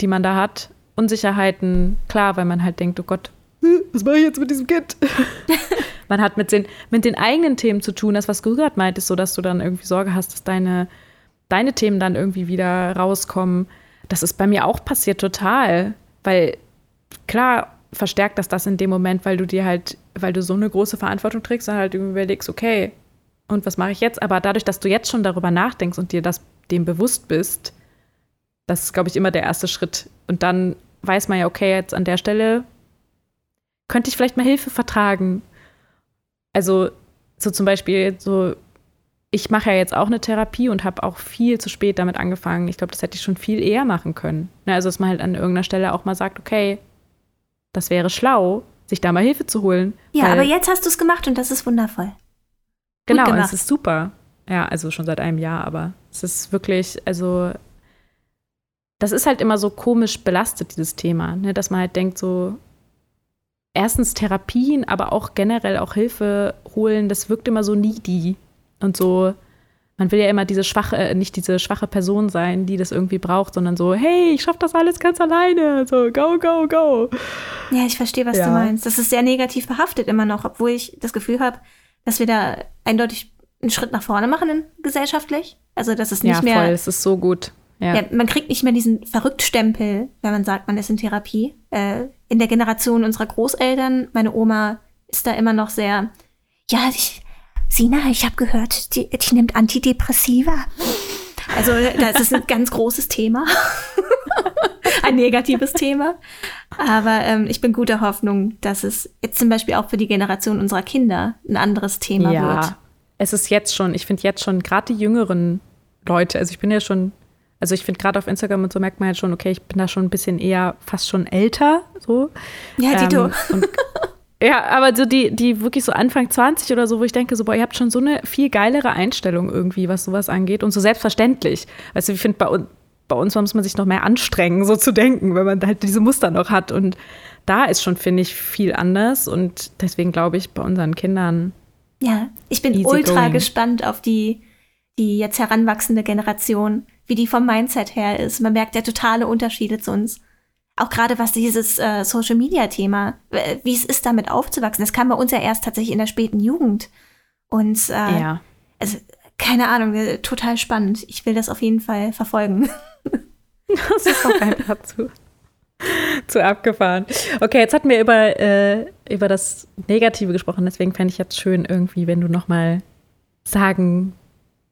die man da hat. Unsicherheiten, klar, weil man halt denkt, oh Gott, hm, was mache ich jetzt mit diesem Kind? man hat mit den, mit den eigenen Themen zu tun, das, was du gerade meintest, so dass du dann irgendwie Sorge hast, dass deine, deine Themen dann irgendwie wieder rauskommen. Das ist bei mir auch passiert total, weil klar verstärkt das das in dem Moment, weil du dir halt, weil du so eine große Verantwortung trägst und halt überlegst, okay, und was mache ich jetzt? Aber dadurch, dass du jetzt schon darüber nachdenkst und dir das dem bewusst bist, das ist, glaube ich, immer der erste Schritt. Und dann weiß man ja, okay, jetzt an der Stelle könnte ich vielleicht mal Hilfe vertragen. Also, so zum Beispiel, so, ich mache ja jetzt auch eine Therapie und habe auch viel zu spät damit angefangen. Ich glaube, das hätte ich schon viel eher machen können. Ne, also, dass man halt an irgendeiner Stelle auch mal sagt, okay, das wäre schlau, sich da mal Hilfe zu holen. Ja, aber jetzt hast du es gemacht und das ist wundervoll. Genau, es ist super. Ja, also schon seit einem Jahr, aber es ist wirklich, also das ist halt immer so komisch belastet, dieses Thema, ne? dass man halt denkt, so erstens Therapien, aber auch generell auch Hilfe holen, das wirkt immer so needy und so. Man will ja immer diese schwache, äh, nicht diese schwache Person sein, die das irgendwie braucht, sondern so, hey, ich schaff das alles ganz alleine. So, go, go, go. Ja, ich verstehe, was ja. du meinst. Das ist sehr negativ behaftet immer noch, obwohl ich das Gefühl habe, dass wir da eindeutig einen Schritt nach vorne machen gesellschaftlich. Also, dass es nicht ja, mehr. Ja, voll, es ist so gut. Ja. ja. man kriegt nicht mehr diesen Verrücktstempel, wenn man sagt, man ist in Therapie. Äh, in der Generation unserer Großeltern, meine Oma ist da immer noch sehr, ja, ich, Sina, ich habe gehört, die, die nimmt Antidepressiva. Also das ist ein ganz großes Thema. ein negatives Thema. Aber ähm, ich bin guter Hoffnung, dass es jetzt zum Beispiel auch für die Generation unserer Kinder ein anderes Thema ja, wird. Es ist jetzt schon, ich finde jetzt schon, gerade die jüngeren Leute, also ich bin ja schon also ich finde gerade auf Instagram und so merkt man halt schon, okay, ich bin da schon ein bisschen eher fast schon älter. So. Ja, Tito. Ähm, ja, aber so die, die wirklich so Anfang 20 oder so, wo ich denke, so, boah, ihr habt schon so eine viel geilere Einstellung irgendwie, was sowas angeht und so selbstverständlich. Weißt du, ich finde, bei, bei uns muss man sich noch mehr anstrengen, so zu denken, wenn man halt diese Muster noch hat. Und da ist schon, finde ich, viel anders. Und deswegen glaube ich, bei unseren Kindern. Ja, ich bin ultra going. gespannt auf die, die jetzt heranwachsende Generation wie die vom Mindset her ist. Man merkt ja totale Unterschiede zu uns. Auch gerade was dieses äh, Social Media Thema, wie es ist, damit aufzuwachsen. Das kam bei uns ja erst tatsächlich in der späten Jugend. Und äh, ja. also, keine Ahnung, total spannend. Ich will das auf jeden Fall verfolgen. Das ist auch einfach zu, zu abgefahren. Okay, jetzt hatten wir über, äh, über das Negative gesprochen, deswegen fände ich jetzt schön irgendwie, wenn du noch mal sagen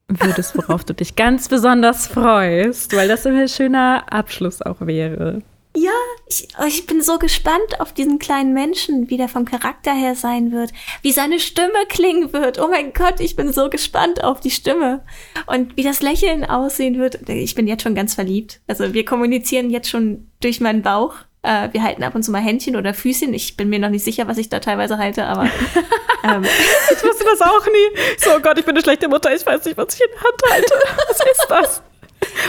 würdest, worauf du dich ganz besonders freust, weil das ein schöner Abschluss auch wäre. Ja, ich, oh, ich bin so gespannt auf diesen kleinen Menschen, wie der vom Charakter her sein wird, wie seine Stimme klingen wird. Oh mein Gott, ich bin so gespannt auf die Stimme und wie das Lächeln aussehen wird. Ich bin jetzt schon ganz verliebt. Also wir kommunizieren jetzt schon durch meinen Bauch. Äh, wir halten ab und zu mal Händchen oder Füßchen. Ich bin mir noch nicht sicher, was ich da teilweise halte, aber. Ähm. ich wusste das auch nie. So, oh Gott, ich bin eine schlechte Mutter. Ich weiß nicht, was ich in der Hand halte. Was ist das?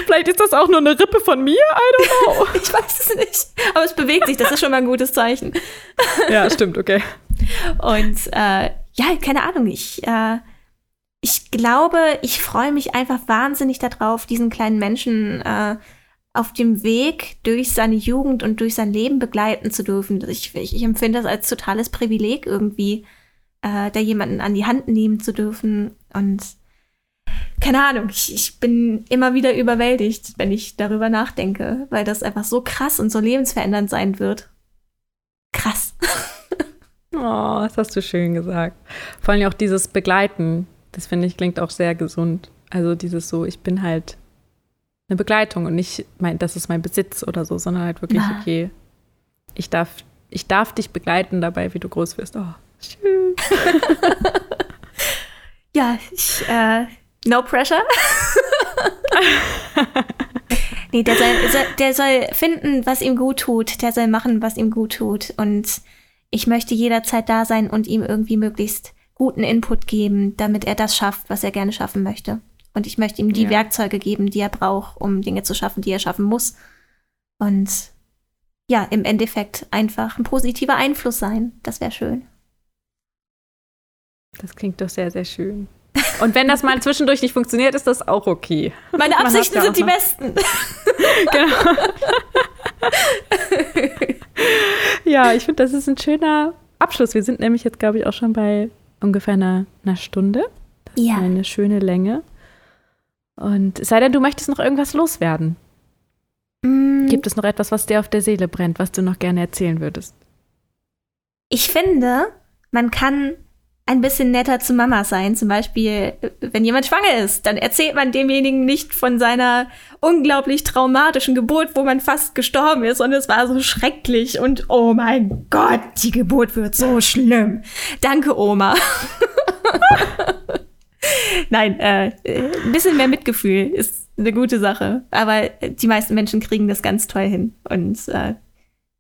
Vielleicht ist das auch nur eine Rippe von mir, I don't know. ich weiß es nicht. Aber es bewegt sich, das ist schon mal ein gutes Zeichen. ja, stimmt, okay. Und äh, ja, keine Ahnung, ich, äh, ich glaube, ich freue mich einfach wahnsinnig darauf, diesen kleinen Menschen äh, auf dem Weg durch seine Jugend und durch sein Leben begleiten zu dürfen. Ich, ich, ich empfinde das als totales Privileg irgendwie, äh, da jemanden an die Hand nehmen zu dürfen und keine Ahnung, ich, ich bin immer wieder überwältigt, wenn ich darüber nachdenke, weil das einfach so krass und so lebensverändernd sein wird. Krass. oh, das hast du schön gesagt. Vor allem auch dieses Begleiten, das finde ich klingt auch sehr gesund. Also dieses so, ich bin halt eine Begleitung und nicht, mein, das ist mein Besitz oder so, sondern halt wirklich, Na. okay, ich darf, ich darf dich begleiten dabei, wie du groß wirst. Oh, schön. ja, ich, äh, No pressure. nee, der soll, der soll finden, was ihm gut tut. Der soll machen, was ihm gut tut. Und ich möchte jederzeit da sein und ihm irgendwie möglichst guten Input geben, damit er das schafft, was er gerne schaffen möchte. Und ich möchte ihm die ja. Werkzeuge geben, die er braucht, um Dinge zu schaffen, die er schaffen muss. Und ja, im Endeffekt einfach ein positiver Einfluss sein. Das wäre schön. Das klingt doch sehr, sehr schön. Und wenn das mal zwischendurch nicht funktioniert, ist das auch okay. Meine Absichten sind die besten. genau. ja, ich finde, das ist ein schöner Abschluss. Wir sind nämlich jetzt, glaube ich, auch schon bei ungefähr einer, einer Stunde. Das ja. ist eine schöne Länge. Und es sei denn, du möchtest noch irgendwas loswerden. Mm. Gibt es noch etwas, was dir auf der Seele brennt, was du noch gerne erzählen würdest? Ich finde, man kann ein bisschen netter zu Mama sein. Zum Beispiel, wenn jemand schwanger ist, dann erzählt man demjenigen nicht von seiner unglaublich traumatischen Geburt, wo man fast gestorben ist und es war so schrecklich und oh mein Gott, die Geburt wird so schlimm. Danke, Oma. Nein, äh, ein bisschen mehr Mitgefühl ist eine gute Sache. Aber die meisten Menschen kriegen das ganz toll hin. Und äh,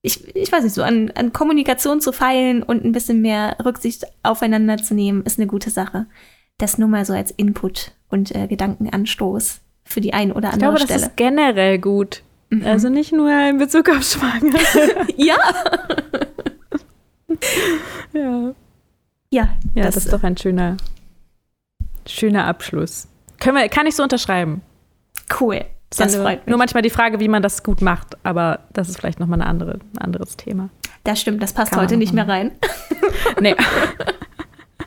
ich, ich weiß nicht, so an, an Kommunikation zu feilen und ein bisschen mehr Rücksicht aufeinander zu nehmen, ist eine gute Sache. Das nur mal so als Input und äh, Gedankenanstoß für die ein oder andere ich glaube, Stelle. Das ist generell gut. Mhm. Also nicht nur in Bezug auf Schwanger. ja. ja. Ja, ja das, das ist doch ein schöner, schöner Abschluss. Können wir, kann ich so unterschreiben. Cool. Das freut mich. Nur manchmal die Frage, wie man das gut macht, aber das ist vielleicht nochmal andere, ein anderes Thema. Das stimmt, das passt Kann heute nicht mehr rein. nee.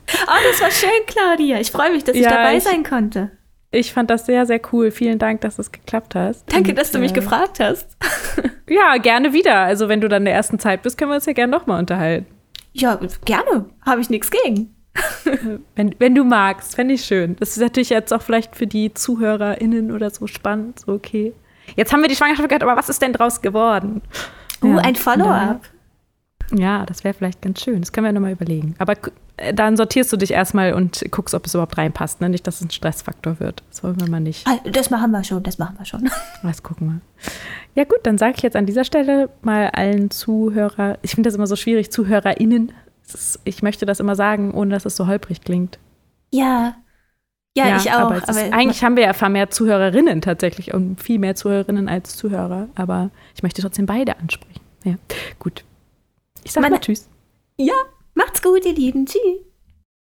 Oh, das war schön, Claudia. Ich freue mich, dass ja, ich dabei ich, sein konnte. Ich fand das sehr, sehr cool. Vielen Dank, dass es geklappt hast. Danke, Und, dass du mich äh, gefragt hast. ja, gerne wieder. Also, wenn du dann in der ersten Zeit bist, können wir uns ja gerne nochmal unterhalten. Ja, gerne. Habe ich nichts gegen. wenn, wenn du magst, fände ich schön. Das ist natürlich jetzt auch vielleicht für die ZuhörerInnen oder so spannend. So, okay. Jetzt haben wir die Schwangerschaft gehört, aber was ist denn draus geworden? Uh, ja, ein Follow-up. Ja, das wäre vielleicht ganz schön. Das können wir nochmal überlegen. Aber äh, dann sortierst du dich erstmal und guckst, ob es überhaupt reinpasst. Ne? Nicht, dass es ein Stressfaktor wird. Das wollen wir mal nicht. Ah, das machen wir schon, das machen wir schon. Das gucken wir. Ja, gut, dann sage ich jetzt an dieser Stelle mal allen Zuhörer, ich finde das immer so schwierig, ZuhörerInnen ist, ich möchte das immer sagen, ohne dass es so holprig klingt. Ja. Ja, ja ich auch. Aber, aber ist, eigentlich haben wir ja vermehrt Zuhörerinnen tatsächlich und viel mehr Zuhörerinnen als Zuhörer. Aber ich möchte trotzdem beide ansprechen. Ja, gut. Ich sage mal Tschüss. Ja, macht's gut, ihr Lieben. Tschüss.